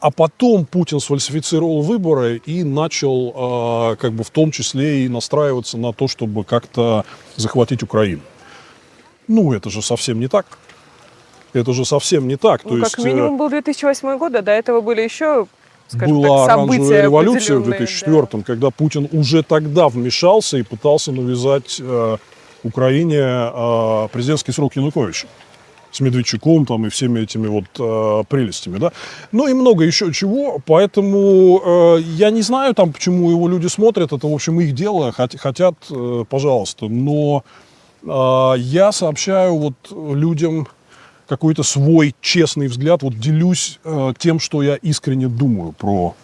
А потом Путин сфальсифицировал выборы и начал, э, как бы в том числе и настраиваться на то, чтобы как-то захватить Украину. Ну, это же совсем не так. Это же совсем не так. Ну, то как есть, э, минимум был 2008 год, а до этого были еще, скажем была так, оранжевая революция в определенные, 2004 когда Путин уже тогда вмешался и пытался навязать э, Украине э, президентский срок Януковича с Медведчуком там и всеми этими вот э, прелестями, да. Ну и много еще чего, поэтому э, я не знаю там, почему его люди смотрят, это, в общем, их дело, хот- хотят, э, пожалуйста, но э, я сообщаю вот людям какой-то свой честный взгляд, вот делюсь э, тем, что я искренне думаю про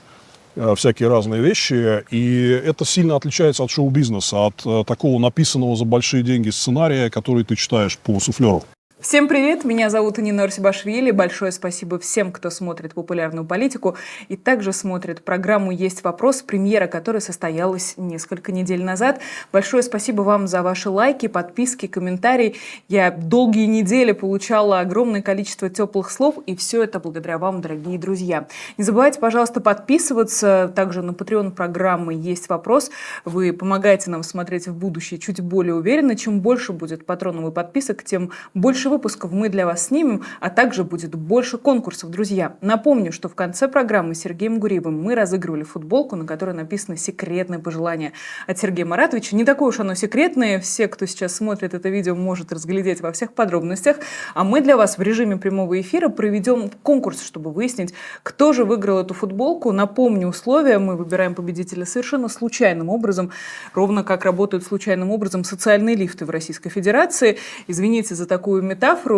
э, всякие разные вещи, и это сильно отличается от шоу-бизнеса, от э, такого написанного за большие деньги сценария, который ты читаешь по суфлеру. Всем привет, меня зовут Нина Арсибашвили. Большое спасибо всем, кто смотрит популярную политику и также смотрит программу «Есть вопрос», премьера которой состоялась несколько недель назад. Большое спасибо вам за ваши лайки, подписки, комментарии. Я долгие недели получала огромное количество теплых слов, и все это благодаря вам, дорогие друзья. Не забывайте, пожалуйста, подписываться. Также на Patreon программы «Есть вопрос». Вы помогаете нам смотреть в будущее чуть более уверенно. Чем больше будет патронов и подписок, тем больше выпусков мы для вас снимем, а также будет больше конкурсов, друзья. Напомню, что в конце программы с Сергеем Гуриевым мы разыгрывали футболку, на которой написано «Секретное пожелание» от Сергея Маратовича. Не такое уж оно секретное, все, кто сейчас смотрит это видео, может разглядеть во всех подробностях. А мы для вас в режиме прямого эфира проведем конкурс, чтобы выяснить, кто же выиграл эту футболку. Напомню условия, мы выбираем победителя совершенно случайным образом, ровно как работают случайным образом социальные лифты в Российской Федерации. Извините за такую метафору,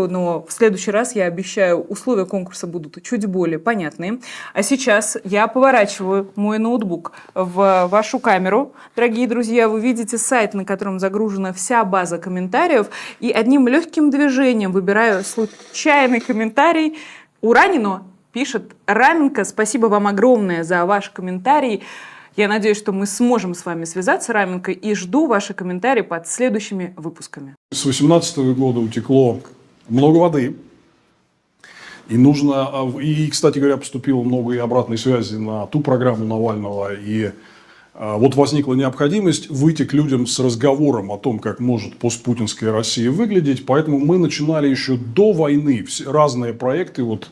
но в следующий раз я обещаю, условия конкурса будут чуть более понятные. А сейчас я поворачиваю мой ноутбук в вашу камеру. Дорогие друзья, вы видите сайт, на котором загружена вся база комментариев. И одним легким движением выбираю случайный комментарий. Уранино пишет Раменко. Спасибо вам огромное за ваш комментарий. Я надеюсь, что мы сможем с вами связаться, Раменко, и жду ваши комментарии под следующими выпусками. С 18 года утекло много воды. И нужно, а, и, кстати говоря, поступило много и обратной связи на ту программу Навального. И а, вот возникла необходимость выйти к людям с разговором о том, как может постпутинская Россия выглядеть. Поэтому мы начинали еще до войны разные проекты. Вот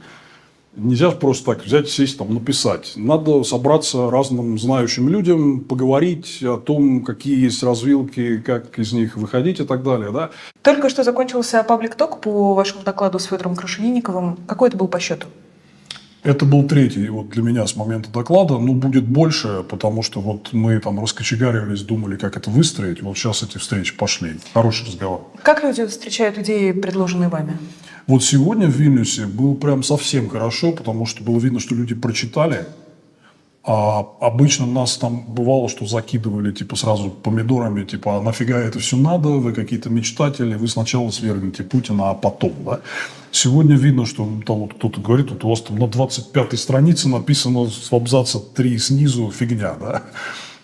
Нельзя просто так взять, сесть там, написать. Надо собраться разным знающим людям, поговорить о том, какие есть развилки, как из них выходить и так далее. Да? Только что закончился паблик-ток по вашему докладу с Федором Крашенинниковым. Какой это был по счету? Это был третий вот для меня с момента доклада. Ну, будет больше, потому что вот мы там раскочегаривались, думали, как это выстроить. Вот сейчас эти встречи пошли. Хороший разговор. Как люди встречают идеи, предложенные вами? Вот сегодня в Вильнюсе был прям совсем хорошо, потому что было видно, что люди прочитали. А обычно нас там бывало, что закидывали типа сразу помидорами, типа, а нафига это все надо, вы какие-то мечтатели, вы сначала свергнете Путина, а потом, да. Сегодня видно, что там вот кто-то говорит, вот у вас там на 25-й странице написано с абзаца 3 снизу фигня, да.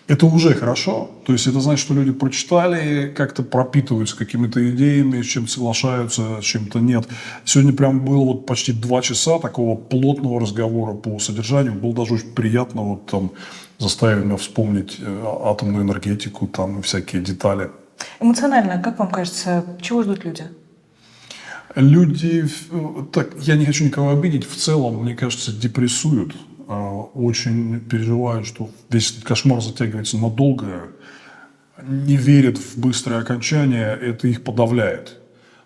Это уже хорошо. То есть это значит, что люди прочитали, как-то пропитываются какими-то идеями, с чем соглашаются, с чем-то нет. Сегодня прям было вот почти два часа такого плотного разговора по содержанию. Было даже очень приятно вот там заставили меня вспомнить э, атомную энергетику, там всякие детали. Эмоционально, как вам кажется, чего ждут люди? Люди, так, я не хочу никого обидеть, в целом, мне кажется, депрессуют очень переживают, что весь этот кошмар затягивается надолго, не верят в быстрое окончание, это их подавляет.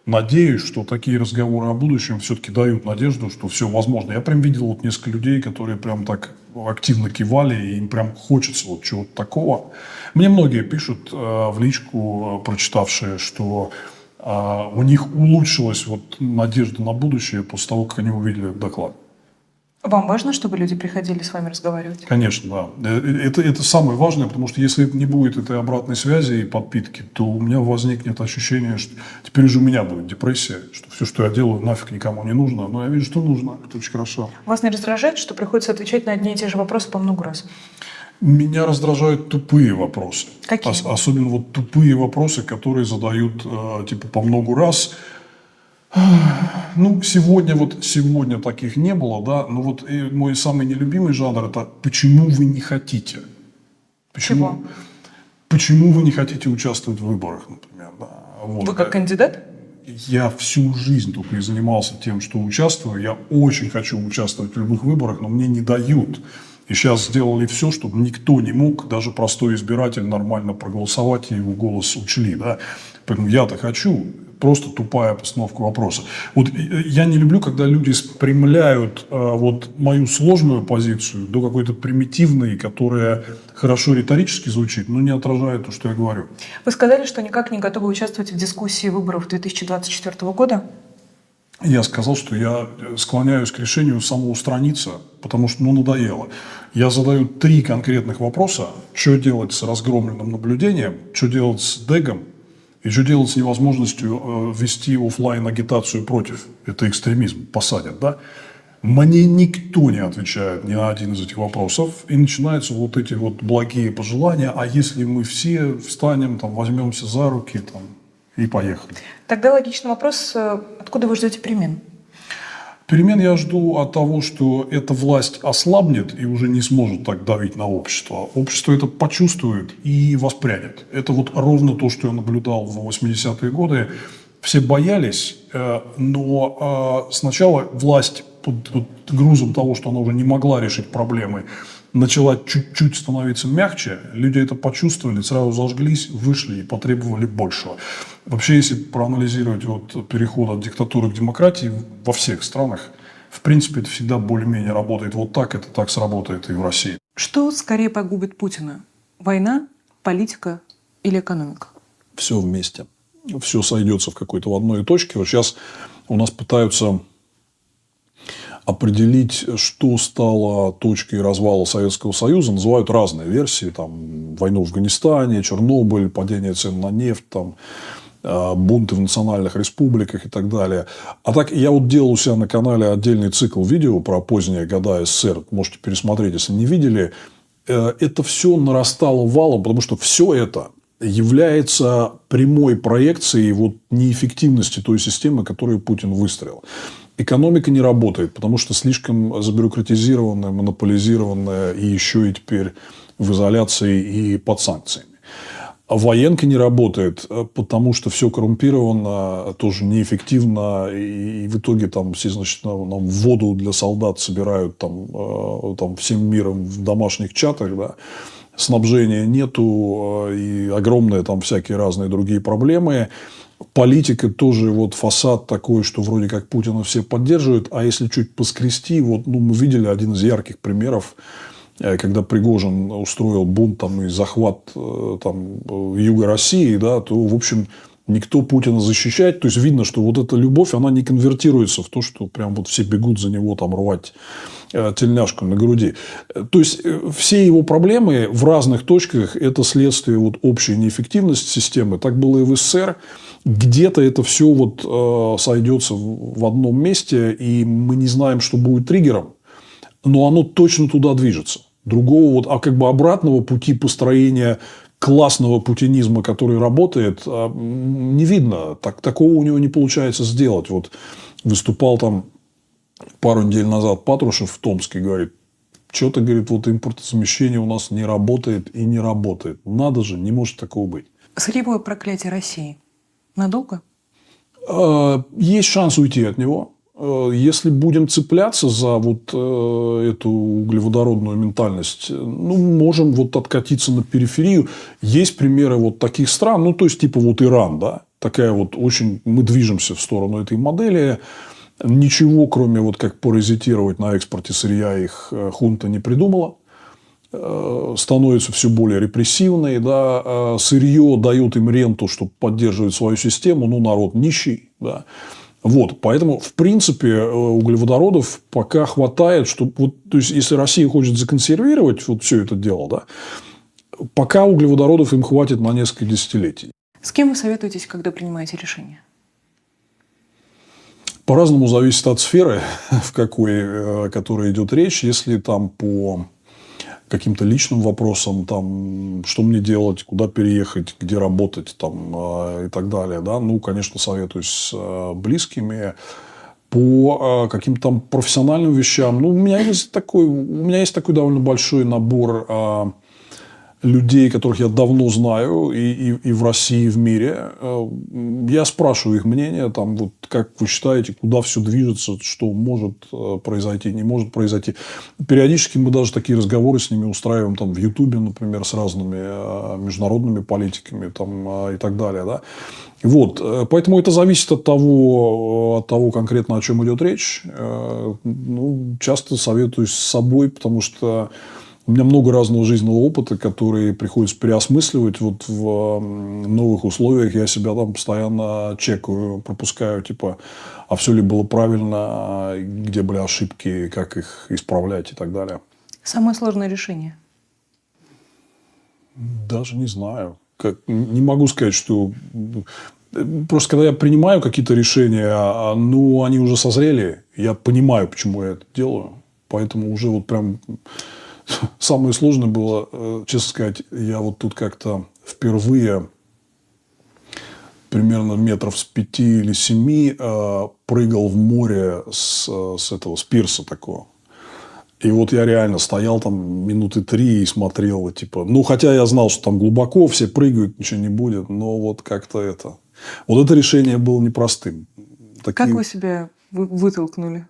Надеюсь, что такие разговоры о будущем все-таки дают надежду, что все возможно. Я прям видел вот несколько людей, которые прям так активно кивали, и им прям хочется вот чего-то такого. Мне многие пишут э, в личку, э, прочитавшие, что э, у них улучшилась вот надежда на будущее после того, как они увидели доклад. Вам важно, чтобы люди приходили с вами разговаривать? Конечно, да. Это, это самое важное, потому что если не будет этой обратной связи и подпитки, то у меня возникнет ощущение, что теперь уже у меня будет депрессия, что все, что я делаю, нафиг никому не нужно. Но я вижу, что нужно. Это очень хорошо. Вас не раздражает, что приходится отвечать на одни и те же вопросы по много раз? Меня раздражают тупые вопросы. Какие? Ос- особенно вот тупые вопросы, которые задают э, типа по много раз. *sighs* Ну, сегодня вот сегодня таких не было, да. Но вот и мой самый нелюбимый жанр это почему вы не хотите? Почему? Чего? Почему вы не хотите участвовать в выборах, например? Да. Вот. Вы как кандидат? Я всю жизнь только и занимался тем, что участвую. Я очень хочу участвовать в любых выборах, но мне не дают. И сейчас сделали все, чтобы никто не мог, даже простой избиратель, нормально проголосовать, и его голос учли. Да? Поэтому я-то хочу, просто тупая постановка вопроса. Вот э, я не люблю, когда люди спрямляют э, вот мою сложную позицию до какой-то примитивной, которая хорошо риторически звучит, но не отражает то, что я говорю. Вы сказали, что никак не готовы участвовать в дискуссии выборов 2024 года. Я сказал, что я склоняюсь к решению самоустраниться, потому что ну, надоело. Я задаю три конкретных вопроса. Что делать с разгромленным наблюдением, что делать с дегом и что делать с невозможностью э, вести офлайн агитацию против. Это экстремизм, посадят, да? Мне никто не отвечает ни на один из этих вопросов. И начинаются вот эти вот благие пожелания. А если мы все встанем, там, возьмемся за руки там, и поехали. Тогда логичный вопрос, э, откуда вы ждете перемен? Перемен я жду от того, что эта власть ослабнет и уже не сможет так давить на общество. Общество это почувствует и воспрянет. Это вот ровно то, что я наблюдал в 80-е годы. Все боялись, э, но э, сначала власть под, под грузом того, что она уже не могла решить проблемы, начала чуть-чуть становиться мягче, люди это почувствовали, сразу зажглись, вышли и потребовали большего. Вообще, если проанализировать вот переход от диктатуры к демократии во всех странах, в принципе, это всегда более-менее работает вот так, это так сработает и в России. Что скорее погубит Путина? Война, политика или экономика? Все вместе. Все сойдется в какой-то в одной точке. Вот сейчас у нас пытаются определить, что стало точкой развала Советского Союза, называют разные версии. Там, войну в Афганистане, Чернобыль, падение цен на нефть, там, э, бунты в национальных республиках и так далее. А так я вот делал у себя на канале отдельный цикл видео про поздние года СССР. Можете пересмотреть, если не видели. Э, это все нарастало валом, потому что все это является прямой проекцией вот неэффективности той системы, которую Путин выстроил. Экономика не работает, потому что слишком забюрократизированная, монополизированная и еще и теперь в изоляции и под санкциями. Военка не работает, потому что все коррумпировано, тоже неэффективно, и в итоге там все, значит, нам воду для солдат собирают там, э, там всем миром в домашних чатах, да, снабжения нету, э, и огромные там всякие разные другие проблемы политика тоже вот фасад такой, что вроде как Путина все поддерживают, а если чуть поскрести, вот ну, мы видели один из ярких примеров, э, когда Пригожин устроил бунт там, и захват э, там, э, юга России, да, то, в общем, никто Путина защищать. То есть, видно, что вот эта любовь, она не конвертируется в то, что прям вот все бегут за него там рвать тельняшку на груди. То есть, все его проблемы в разных точках – это следствие вот общей неэффективности системы. Так было и в СССР где-то это все вот э, сойдется в одном месте, и мы не знаем, что будет триггером, но оно точно туда движется. Другого вот, а как бы обратного пути построения классного путинизма, который работает, э, не видно. Так, такого у него не получается сделать. Вот выступал там пару недель назад Патрушев в Томске, говорит, что-то, говорит, вот импортозамещение у нас не работает и не работает. Надо же, не может такого быть. Сырьевое проклятие России – Надолго? А, есть шанс уйти от него. А, если будем цепляться за вот э, эту углеводородную ментальность, ну, можем вот откатиться на периферию. Есть примеры вот таких стран, ну, то есть, типа вот Иран, да, такая вот очень, мы движемся в сторону этой модели. Ничего, кроме вот как паразитировать на экспорте сырья, их э, хунта не придумала. Э, становится все более репрессивной, да, э, сырье дает им ренту, чтобы поддерживать свою систему, ну, народ нищий, да. Вот, поэтому, в принципе, углеводородов пока хватает, чтобы, вот, то есть, если Россия хочет законсервировать вот все это дело, да, пока углеводородов им хватит на несколько десятилетий. С кем вы советуетесь, когда принимаете решение? По-разному зависит от сферы, *laughs* в какой, о которой идет речь. Если там по каким-то личным вопросам, там, что мне делать, куда переехать, где работать там, э, и так далее. Да? Ну, конечно, советуюсь с э, близкими по э, каким-то там профессиональным вещам. Ну, у меня есть такой, у меня есть такой довольно большой набор э, людей, которых я давно знаю и, и, и в России, и в мире. Э, я спрашиваю их мнение, там, вот, как вы считаете, куда все движется, что может э, произойти, не может произойти. Периодически мы даже такие разговоры с ними устраиваем там, в Ютубе, например, с разными э, международными политиками там, и так далее. Да? Вот, поэтому это зависит от того, от того конкретно, о чем идет речь. Ну, часто советуюсь с собой, потому что у меня много разного жизненного опыта, который приходится переосмысливать. Вот в новых условиях я себя там постоянно чекаю, пропускаю, типа, а все ли было правильно, где были ошибки, как их исправлять и так далее. Самое сложное решение? Даже не знаю. Как, не могу сказать, что... Просто когда я принимаю какие-то решения, а, ну, они уже созрели, я понимаю, почему я это делаю. Поэтому уже вот прям Самое сложное было, э, честно сказать, я вот тут как-то впервые примерно метров с пяти или семи э, прыгал в море с, с этого, с пирса такого. И вот я реально стоял там минуты три и смотрел, типа, ну, хотя я знал, что там глубоко, все прыгают, ничего не будет, но вот как-то это... Вот это решение было непростым. Такие... Как вы себя вытолкнули?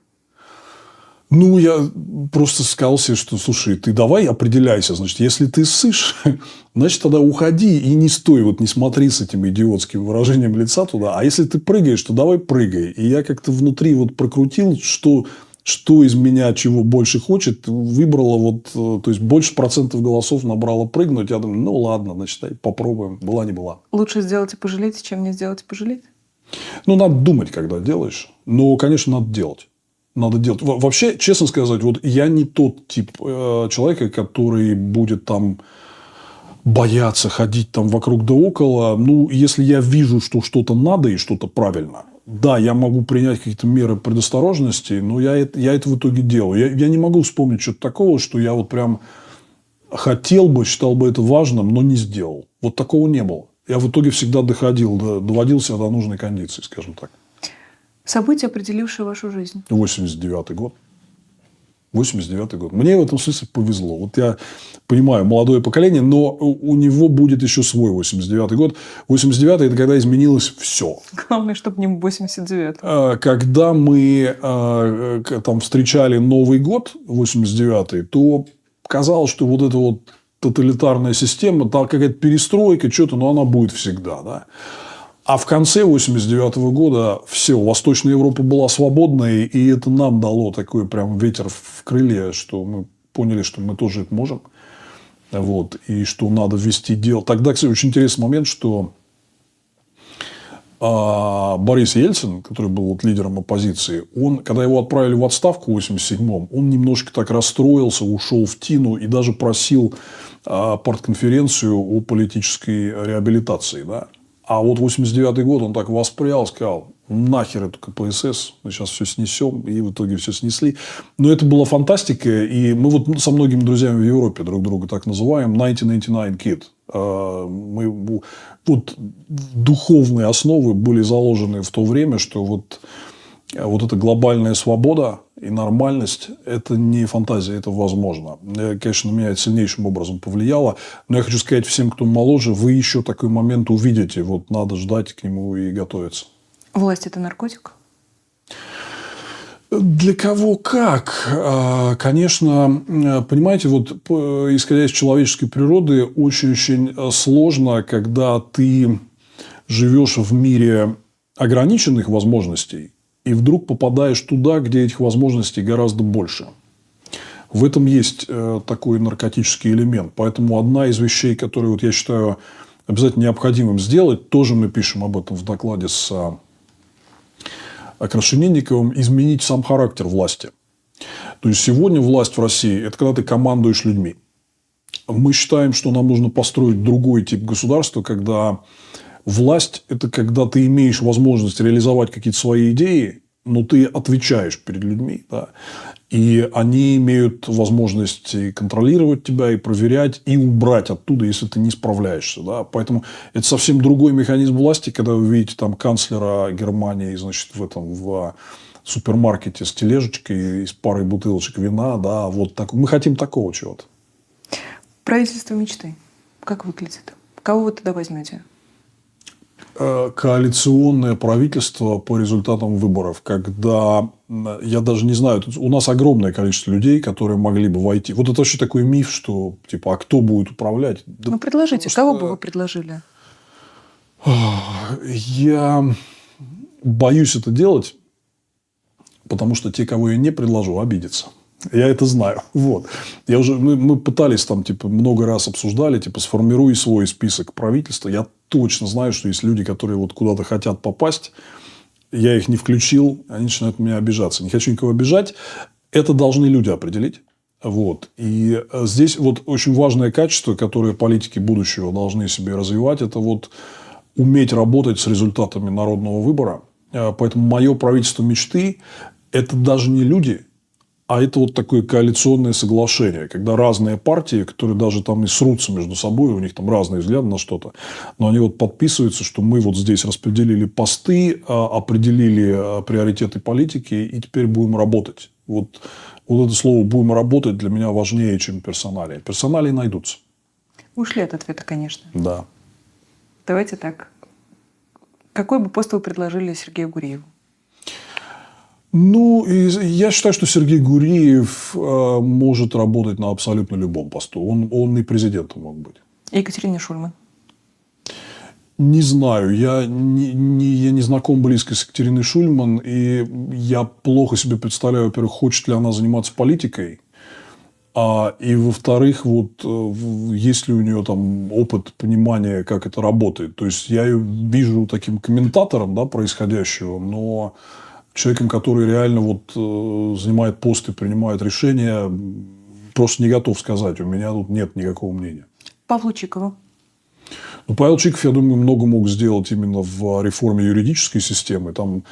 Ну, я просто сказал себе, что, слушай, ты давай определяйся. Значит, если ты сышь, *laughs* значит, тогда уходи и не стой, вот не смотри с этим идиотским выражением лица туда. А если ты прыгаешь, то давай прыгай. И я как-то внутри вот прокрутил, что, что из меня чего больше хочет, выбрала вот, э, то есть, больше процентов голосов набрала прыгнуть. Я думаю, ну, ладно, значит, попробуем. Была не была. Лучше сделать и пожалеть, чем не сделать и пожалеть? Ну, надо думать, когда делаешь. Но, конечно, надо делать надо делать. Вообще, честно сказать, вот я не тот тип э, человека, который будет там бояться ходить там вокруг да около. Ну, если я вижу, что что-то надо и что-то правильно, да, я могу принять какие-то меры предосторожности, но я это, я это в итоге делаю. Я, я не могу вспомнить что-то такого, что я вот прям хотел бы, считал бы это важным, но не сделал. Вот такого не было. Я в итоге всегда доходил, доводил себя до нужной кондиции, скажем так. Событие, определившее вашу жизнь? 89 год. 89 год. Мне в этом смысле повезло. Вот я понимаю, молодое поколение, но у него будет еще свой 89 год. 89 это когда изменилось все. Главное, чтобы не 89 а, Когда мы а, там встречали Новый год, 89 то казалось, что вот эта вот тоталитарная система, там какая-то перестройка, что-то, но она будет всегда. Да? А в конце 89 года все, Восточная Европа была свободной, и это нам дало такой прям ветер в крыле, что мы поняли, что мы тоже это можем. Вот, и что надо вести дело. Тогда, кстати, очень интересный момент, что а, Борис Ельцин, который был вот лидером оппозиции, он, когда его отправили в отставку в 87-м, он немножко так расстроился, ушел в тину и даже просил а, партконференцию о политической реабилитации. Да? А вот 89 год он так воспрял, сказал, нахер эту КПСС, мы сейчас все снесем, и в итоге все снесли. Но это была фантастика, и мы вот со многими друзьями в Европе друг друга так называем 1999 Kid. А, мы, вот духовные основы были заложены в то время, что вот вот эта глобальная свобода и нормальность – это не фантазия, это возможно. Конечно, на меня это сильнейшим образом повлияло. Но я хочу сказать всем, кто моложе, вы еще такой момент увидите. Вот надо ждать к нему и готовиться. Власть – это наркотик? Для кого как? А, конечно, понимаете, вот исходя из человеческой природы, очень-очень сложно, когда ты живешь в мире ограниченных возможностей, и вдруг попадаешь туда, где этих возможностей гораздо больше. В этом есть э, такой наркотический элемент. Поэтому одна из вещей, которые вот я считаю обязательно необходимым сделать, тоже мы пишем об этом в докладе с Крашенинниковым, изменить сам характер власти. То есть сегодня власть в России – это когда ты командуешь людьми. Мы считаем, что нам нужно построить другой тип государства, когда Власть – это когда ты имеешь возможность реализовать какие-то свои идеи, но ты отвечаешь перед людьми, да, и они имеют возможность контролировать тебя, и проверять, и убрать оттуда, если ты не справляешься. Да? Поэтому это совсем другой механизм власти, когда вы видите там канцлера Германии значит, в этом в супермаркете с тележечкой и с парой бутылочек вина. Да, вот так. Мы хотим такого чего-то. Правительство мечты. Как выглядит? Кого вы туда возьмете? Э, коалиционное правительство по результатам выборов, когда я даже не знаю, у нас огромное количество людей, которые могли бы войти. Вот это вообще такой миф, что типа, а кто будет управлять? Ну, предложите, кого бы вы предложили? *sighs* Я боюсь это делать, потому что те, кого я не предложу, обидятся. Я это знаю. *laughs* Вот. Я уже, мы, мы пытались там, типа, много раз обсуждали, типа, сформируй свой список правительства. Я точно знаю, что есть люди, которые вот куда-то хотят попасть. Я их не включил, они начинают меня обижаться. Не хочу никого обижать. Это должны люди определить. Вот. И э, здесь вот очень важное качество, которое политики будущего должны себе развивать, это вот уметь работать с результатами народного выбора. Э, поэтому мое правительство мечты – это даже не люди, а это вот такое коалиционное соглашение, когда разные партии, которые даже там и срутся между собой, у них там разные взгляды на что-то, но они вот подписываются, что мы вот здесь распределили посты, а, определили а, приоритеты политики и теперь будем работать. Вот, вот это слово «будем работать» для меня важнее, чем персонали. Персонали найдутся. Ушли от ответа, конечно. Да. Давайте так. Какой бы пост вы предложили Сергею Гуриеву? Ну, я считаю, что Сергей Гуриев э, может работать на абсолютно любом посту. Он, он и президентом мог быть. И Екатерина Шульман? Не знаю. Я не, не, я не знаком близко с Екатериной Шульман. И я плохо себе представляю, во-первых, хочет ли она заниматься политикой. А, и, во-вторых, вот, э, есть ли у нее там опыт понимания, как это работает. То есть, я ее вижу таким комментатором да, происходящего, но человеком, который реально вот э, занимает пост и принимает решения, просто не готов сказать. У меня тут нет никакого мнения. Павлу Чикову. Ну, Павел Чиков, я думаю, много мог сделать именно в реформе юридической системы. Там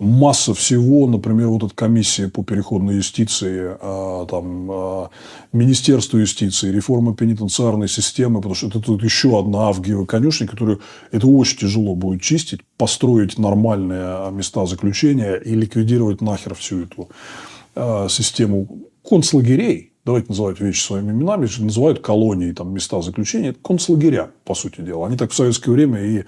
масса всего, например, вот эта комиссия по переходной юстиции, а, там, а, Министерство юстиции, реформа пенитенциарной системы, потому что это тут еще одна авгиева конюшня, которую это очень тяжело будет чистить, построить нормальные места заключения и ликвидировать нахер всю эту а, систему концлагерей, давайте называть вещи своими именами, называют колонии, там, места заключения, это концлагеря, по сути дела. Они так в советское время и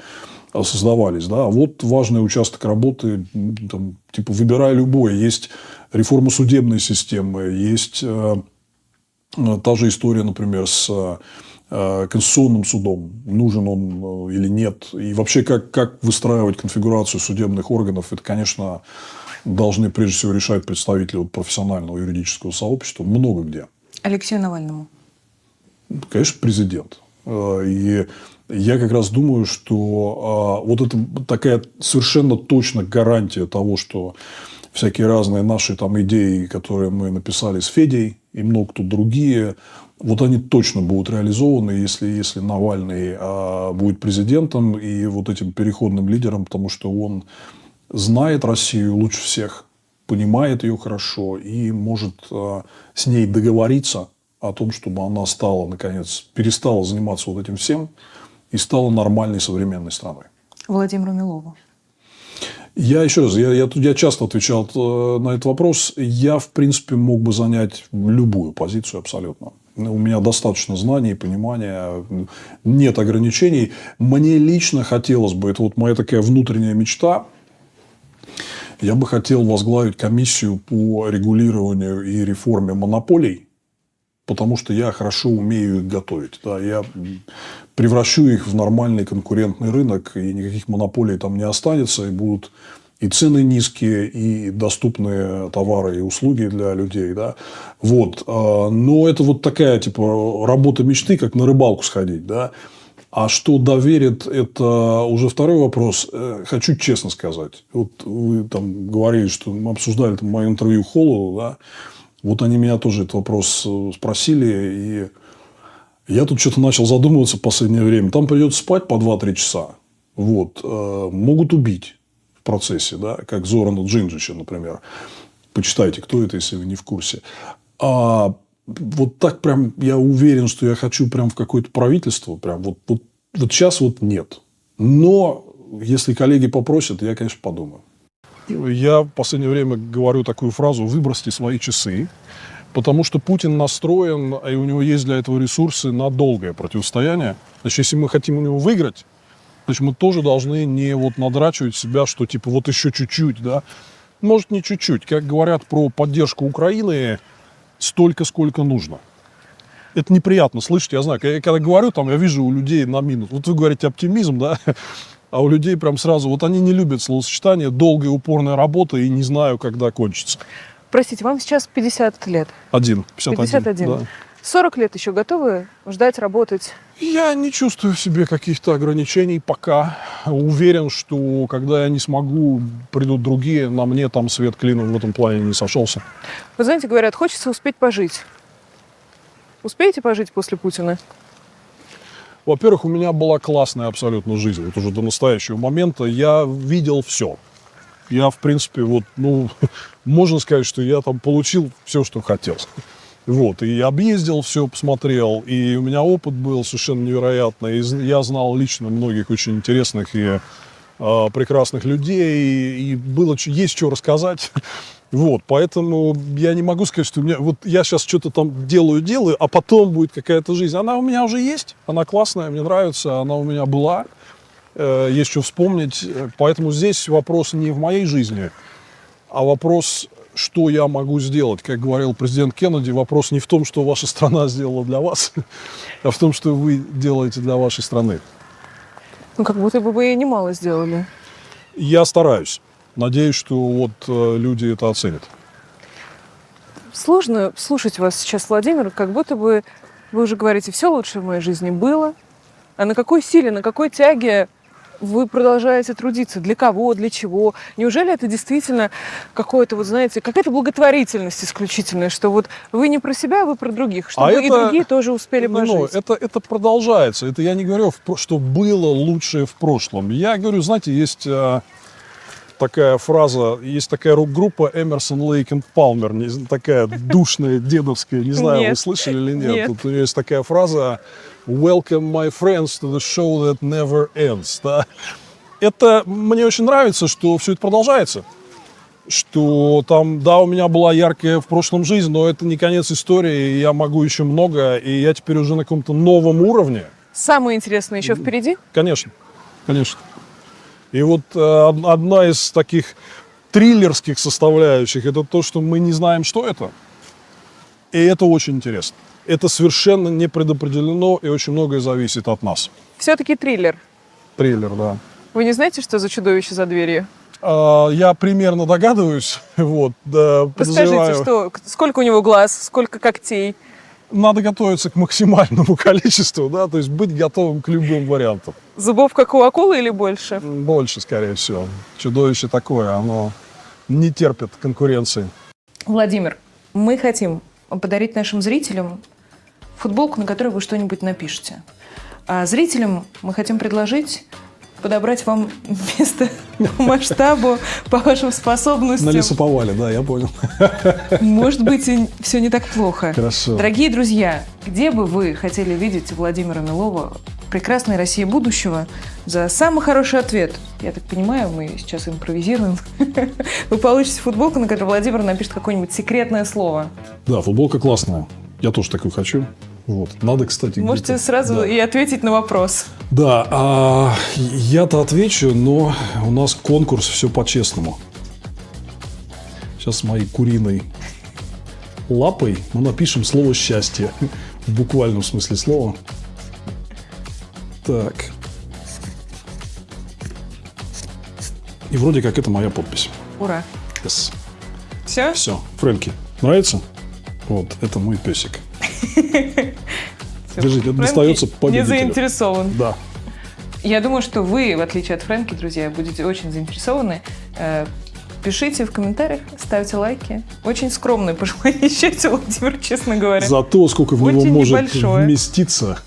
создавались. Да? Вот важный участок работы, там, типа, выбирай любой. Есть реформа судебной системы, есть э, э, та же история, например, с э, Конституционным судом, нужен он или нет. И вообще, как, как выстраивать конфигурацию судебных органов, это, конечно, должны прежде всего решать представители вот, профессионального юридического сообщества много где. Алексею Навальному? Конечно, президент. И я как раз думаю, что а, вот это такая совершенно точно гарантия того, что всякие разные наши там идеи, которые мы написали с Федей и много кто другие, вот они точно будут реализованы, если, если Навальный а, будет президентом и вот этим переходным лидером, потому что он знает Россию лучше всех, понимает ее хорошо и может а, с ней договориться о том, чтобы она стала, наконец, перестала заниматься вот этим всем, и стала нормальной современной страной. Владимиру Милову. Я еще раз, я, я, я часто отвечал э, на этот вопрос. Я, в принципе, мог бы занять любую позицию абсолютно. У меня достаточно знаний понимания, нет ограничений. Мне лично хотелось бы, это вот моя такая внутренняя мечта, я бы хотел возглавить комиссию по регулированию и реформе монополий потому что я хорошо умею их готовить. Да, я превращу их в нормальный конкурентный рынок, и никаких монополий там не останется, и будут и цены низкие, и доступные товары и услуги для людей. Да? Вот. А, но это вот такая типа работа мечты, как на рыбалку сходить. Да? А что доверит, это уже второй вопрос. Э, хочу честно сказать. Вот вы там говорили, что мы обсуждали там мое интервью Холлу, да? Вот они меня тоже этот вопрос э, спросили, и я тут что-то начал задумываться в последнее время. Там придется спать по 2-3 часа. Вот. Э, могут убить. в процессе, да, как Зорана Джинджича, например. Почитайте, кто это, если вы не в курсе. А вот так прям я уверен, что я хочу прям в какое-то правительство. Прям вот, вот, вот сейчас вот нет. Но если коллеги попросят, я, конечно, подумаю. Я в последнее время говорю такую фразу «выбросьте свои часы», потому что Путин настроен, и у него есть для этого ресурсы на долгое противостояние. Значит, если мы хотим у него выиграть, значит, мы тоже должны не вот надрачивать себя, что типа вот еще чуть-чуть, да. Может, не чуть-чуть. Как говорят про поддержку Украины, столько, сколько нужно. Это неприятно слышать, я знаю. Я когда говорю, там, я вижу у людей на минус. Вот вы говорите оптимизм, да, а у людей прям сразу, вот они не любят словосочетание долгая упорная работа и не знаю, когда кончится. Простите, вам сейчас 50 лет. Один, 51. 51. да. 40 лет еще готовы ждать, работать? Я не чувствую в себе каких-то ограничений пока. Уверен, что когда я не смогу, придут другие, на мне там свет клином в этом плане не сошелся. Вы знаете, говорят, хочется успеть пожить. Успеете пожить после Путина? Во-первых, у меня была классная абсолютно жизнь. Вот уже до настоящего момента я видел все. Я, в принципе, вот, ну, *laughs* можно сказать, что я там получил все, что хотел. Вот, и объездил все, посмотрел, и у меня опыт был совершенно невероятный. И я знал лично многих очень интересных и э, прекрасных людей, и, и было, есть что рассказать. *laughs* Вот, поэтому я не могу сказать, что у меня, вот я сейчас что-то там делаю, делаю, а потом будет какая-то жизнь. Она у меня уже есть, она классная, мне нравится, она у меня была, э, есть что вспомнить. Поэтому здесь вопрос не в моей жизни, а вопрос, что я могу сделать. Как говорил президент Кеннеди, вопрос не в том, что ваша страна сделала для вас, *laughs* а в том, что вы делаете для вашей страны. Ну, как будто бы вы немало сделали. Я стараюсь. Надеюсь, что вот э, люди это оценят. Сложно слушать вас сейчас, Владимир, как будто бы вы уже говорите, все лучшее в моей жизни было. А на какой силе, на какой тяге вы продолжаете трудиться? Для кого, для чего? Неужели это действительно какое-то, вот знаете, какая-то благотворительность исключительная, что вот вы не про себя, а вы про других, чтобы А и это- другие тоже успели Ну, пожить? это, это продолжается. Это я не говорю, что было лучшее в прошлом. Я говорю, знаете, есть э, такая фраза, есть такая рок-группа Эмерсон, Лейк и Палмер, такая душная, дедовская, не знаю, вы слышали или нет. Нет. Тут у нее есть такая фраза «Welcome, my friends, to the show that never ends». Да? Это мне очень нравится, что все это продолжается. Что там, да, у меня была яркая в прошлом жизнь, но это не конец истории, и я могу еще много, и я теперь уже на каком-то новом уровне. Самое интересное еще впереди? Конечно, конечно. И вот э, од- одна из таких триллерских составляющих это то, что мы не знаем, что это. И это очень интересно. Это совершенно не предопределено, и очень многое зависит от нас. Все-таки триллер. Триллер, да. Вы не знаете, что за чудовище за дверью? А, я примерно догадываюсь, *laughs* вот, да, Расскажите, что, сколько у него глаз, сколько когтей? Надо готовиться к максимальному *laughs* количеству, да, то есть быть готовым к любым вариантам. Зубов, как у акулы или больше? Больше, скорее всего. Чудовище такое, оно не терпит конкуренции. Владимир, мы хотим подарить нашим зрителям футболку, на которой вы что-нибудь напишете. А зрителям мы хотим предложить подобрать вам место по масштабу, по вашим На способностям. лесоповале, да, я понял. Может быть, и все не так плохо. Хорошо. Дорогие друзья, где бы вы хотели видеть Владимира Милова, прекрасной России будущего, за самый хороший ответ, я так понимаю, мы сейчас импровизируем, *laughs* вы получите футболку, на которой Владимир напишет какое-нибудь секретное слово. Да, футболка классная. Я тоже такую хочу. Вот. Надо, кстати, Можете сразу Да, и ответить на вопрос. Да, а я-то отвечу, но у нас конкурс все по-честному. Сейчас моей куриной лапой мы напишем слово «счастье». *laughs* В буквальном смысле слова. Так. И вроде как это моя подпись. Ура. Yes. Все? Все, Фрэнки, нравится? Вот, это мой песик. *laughs* Держите, это достается Не победителю. заинтересован. Да. Я думаю, что вы, в отличие от Фрэнки, друзья, будете очень заинтересованы. Э, Пишите в комментариях, ставьте лайки. Очень скромное пожелание счастья, *laughs* Владимир, честно говоря. Зато сколько в него Очень может небольшое. вместиться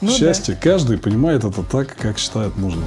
Ну да. счастье, каждый понимает это так, как считает нужным.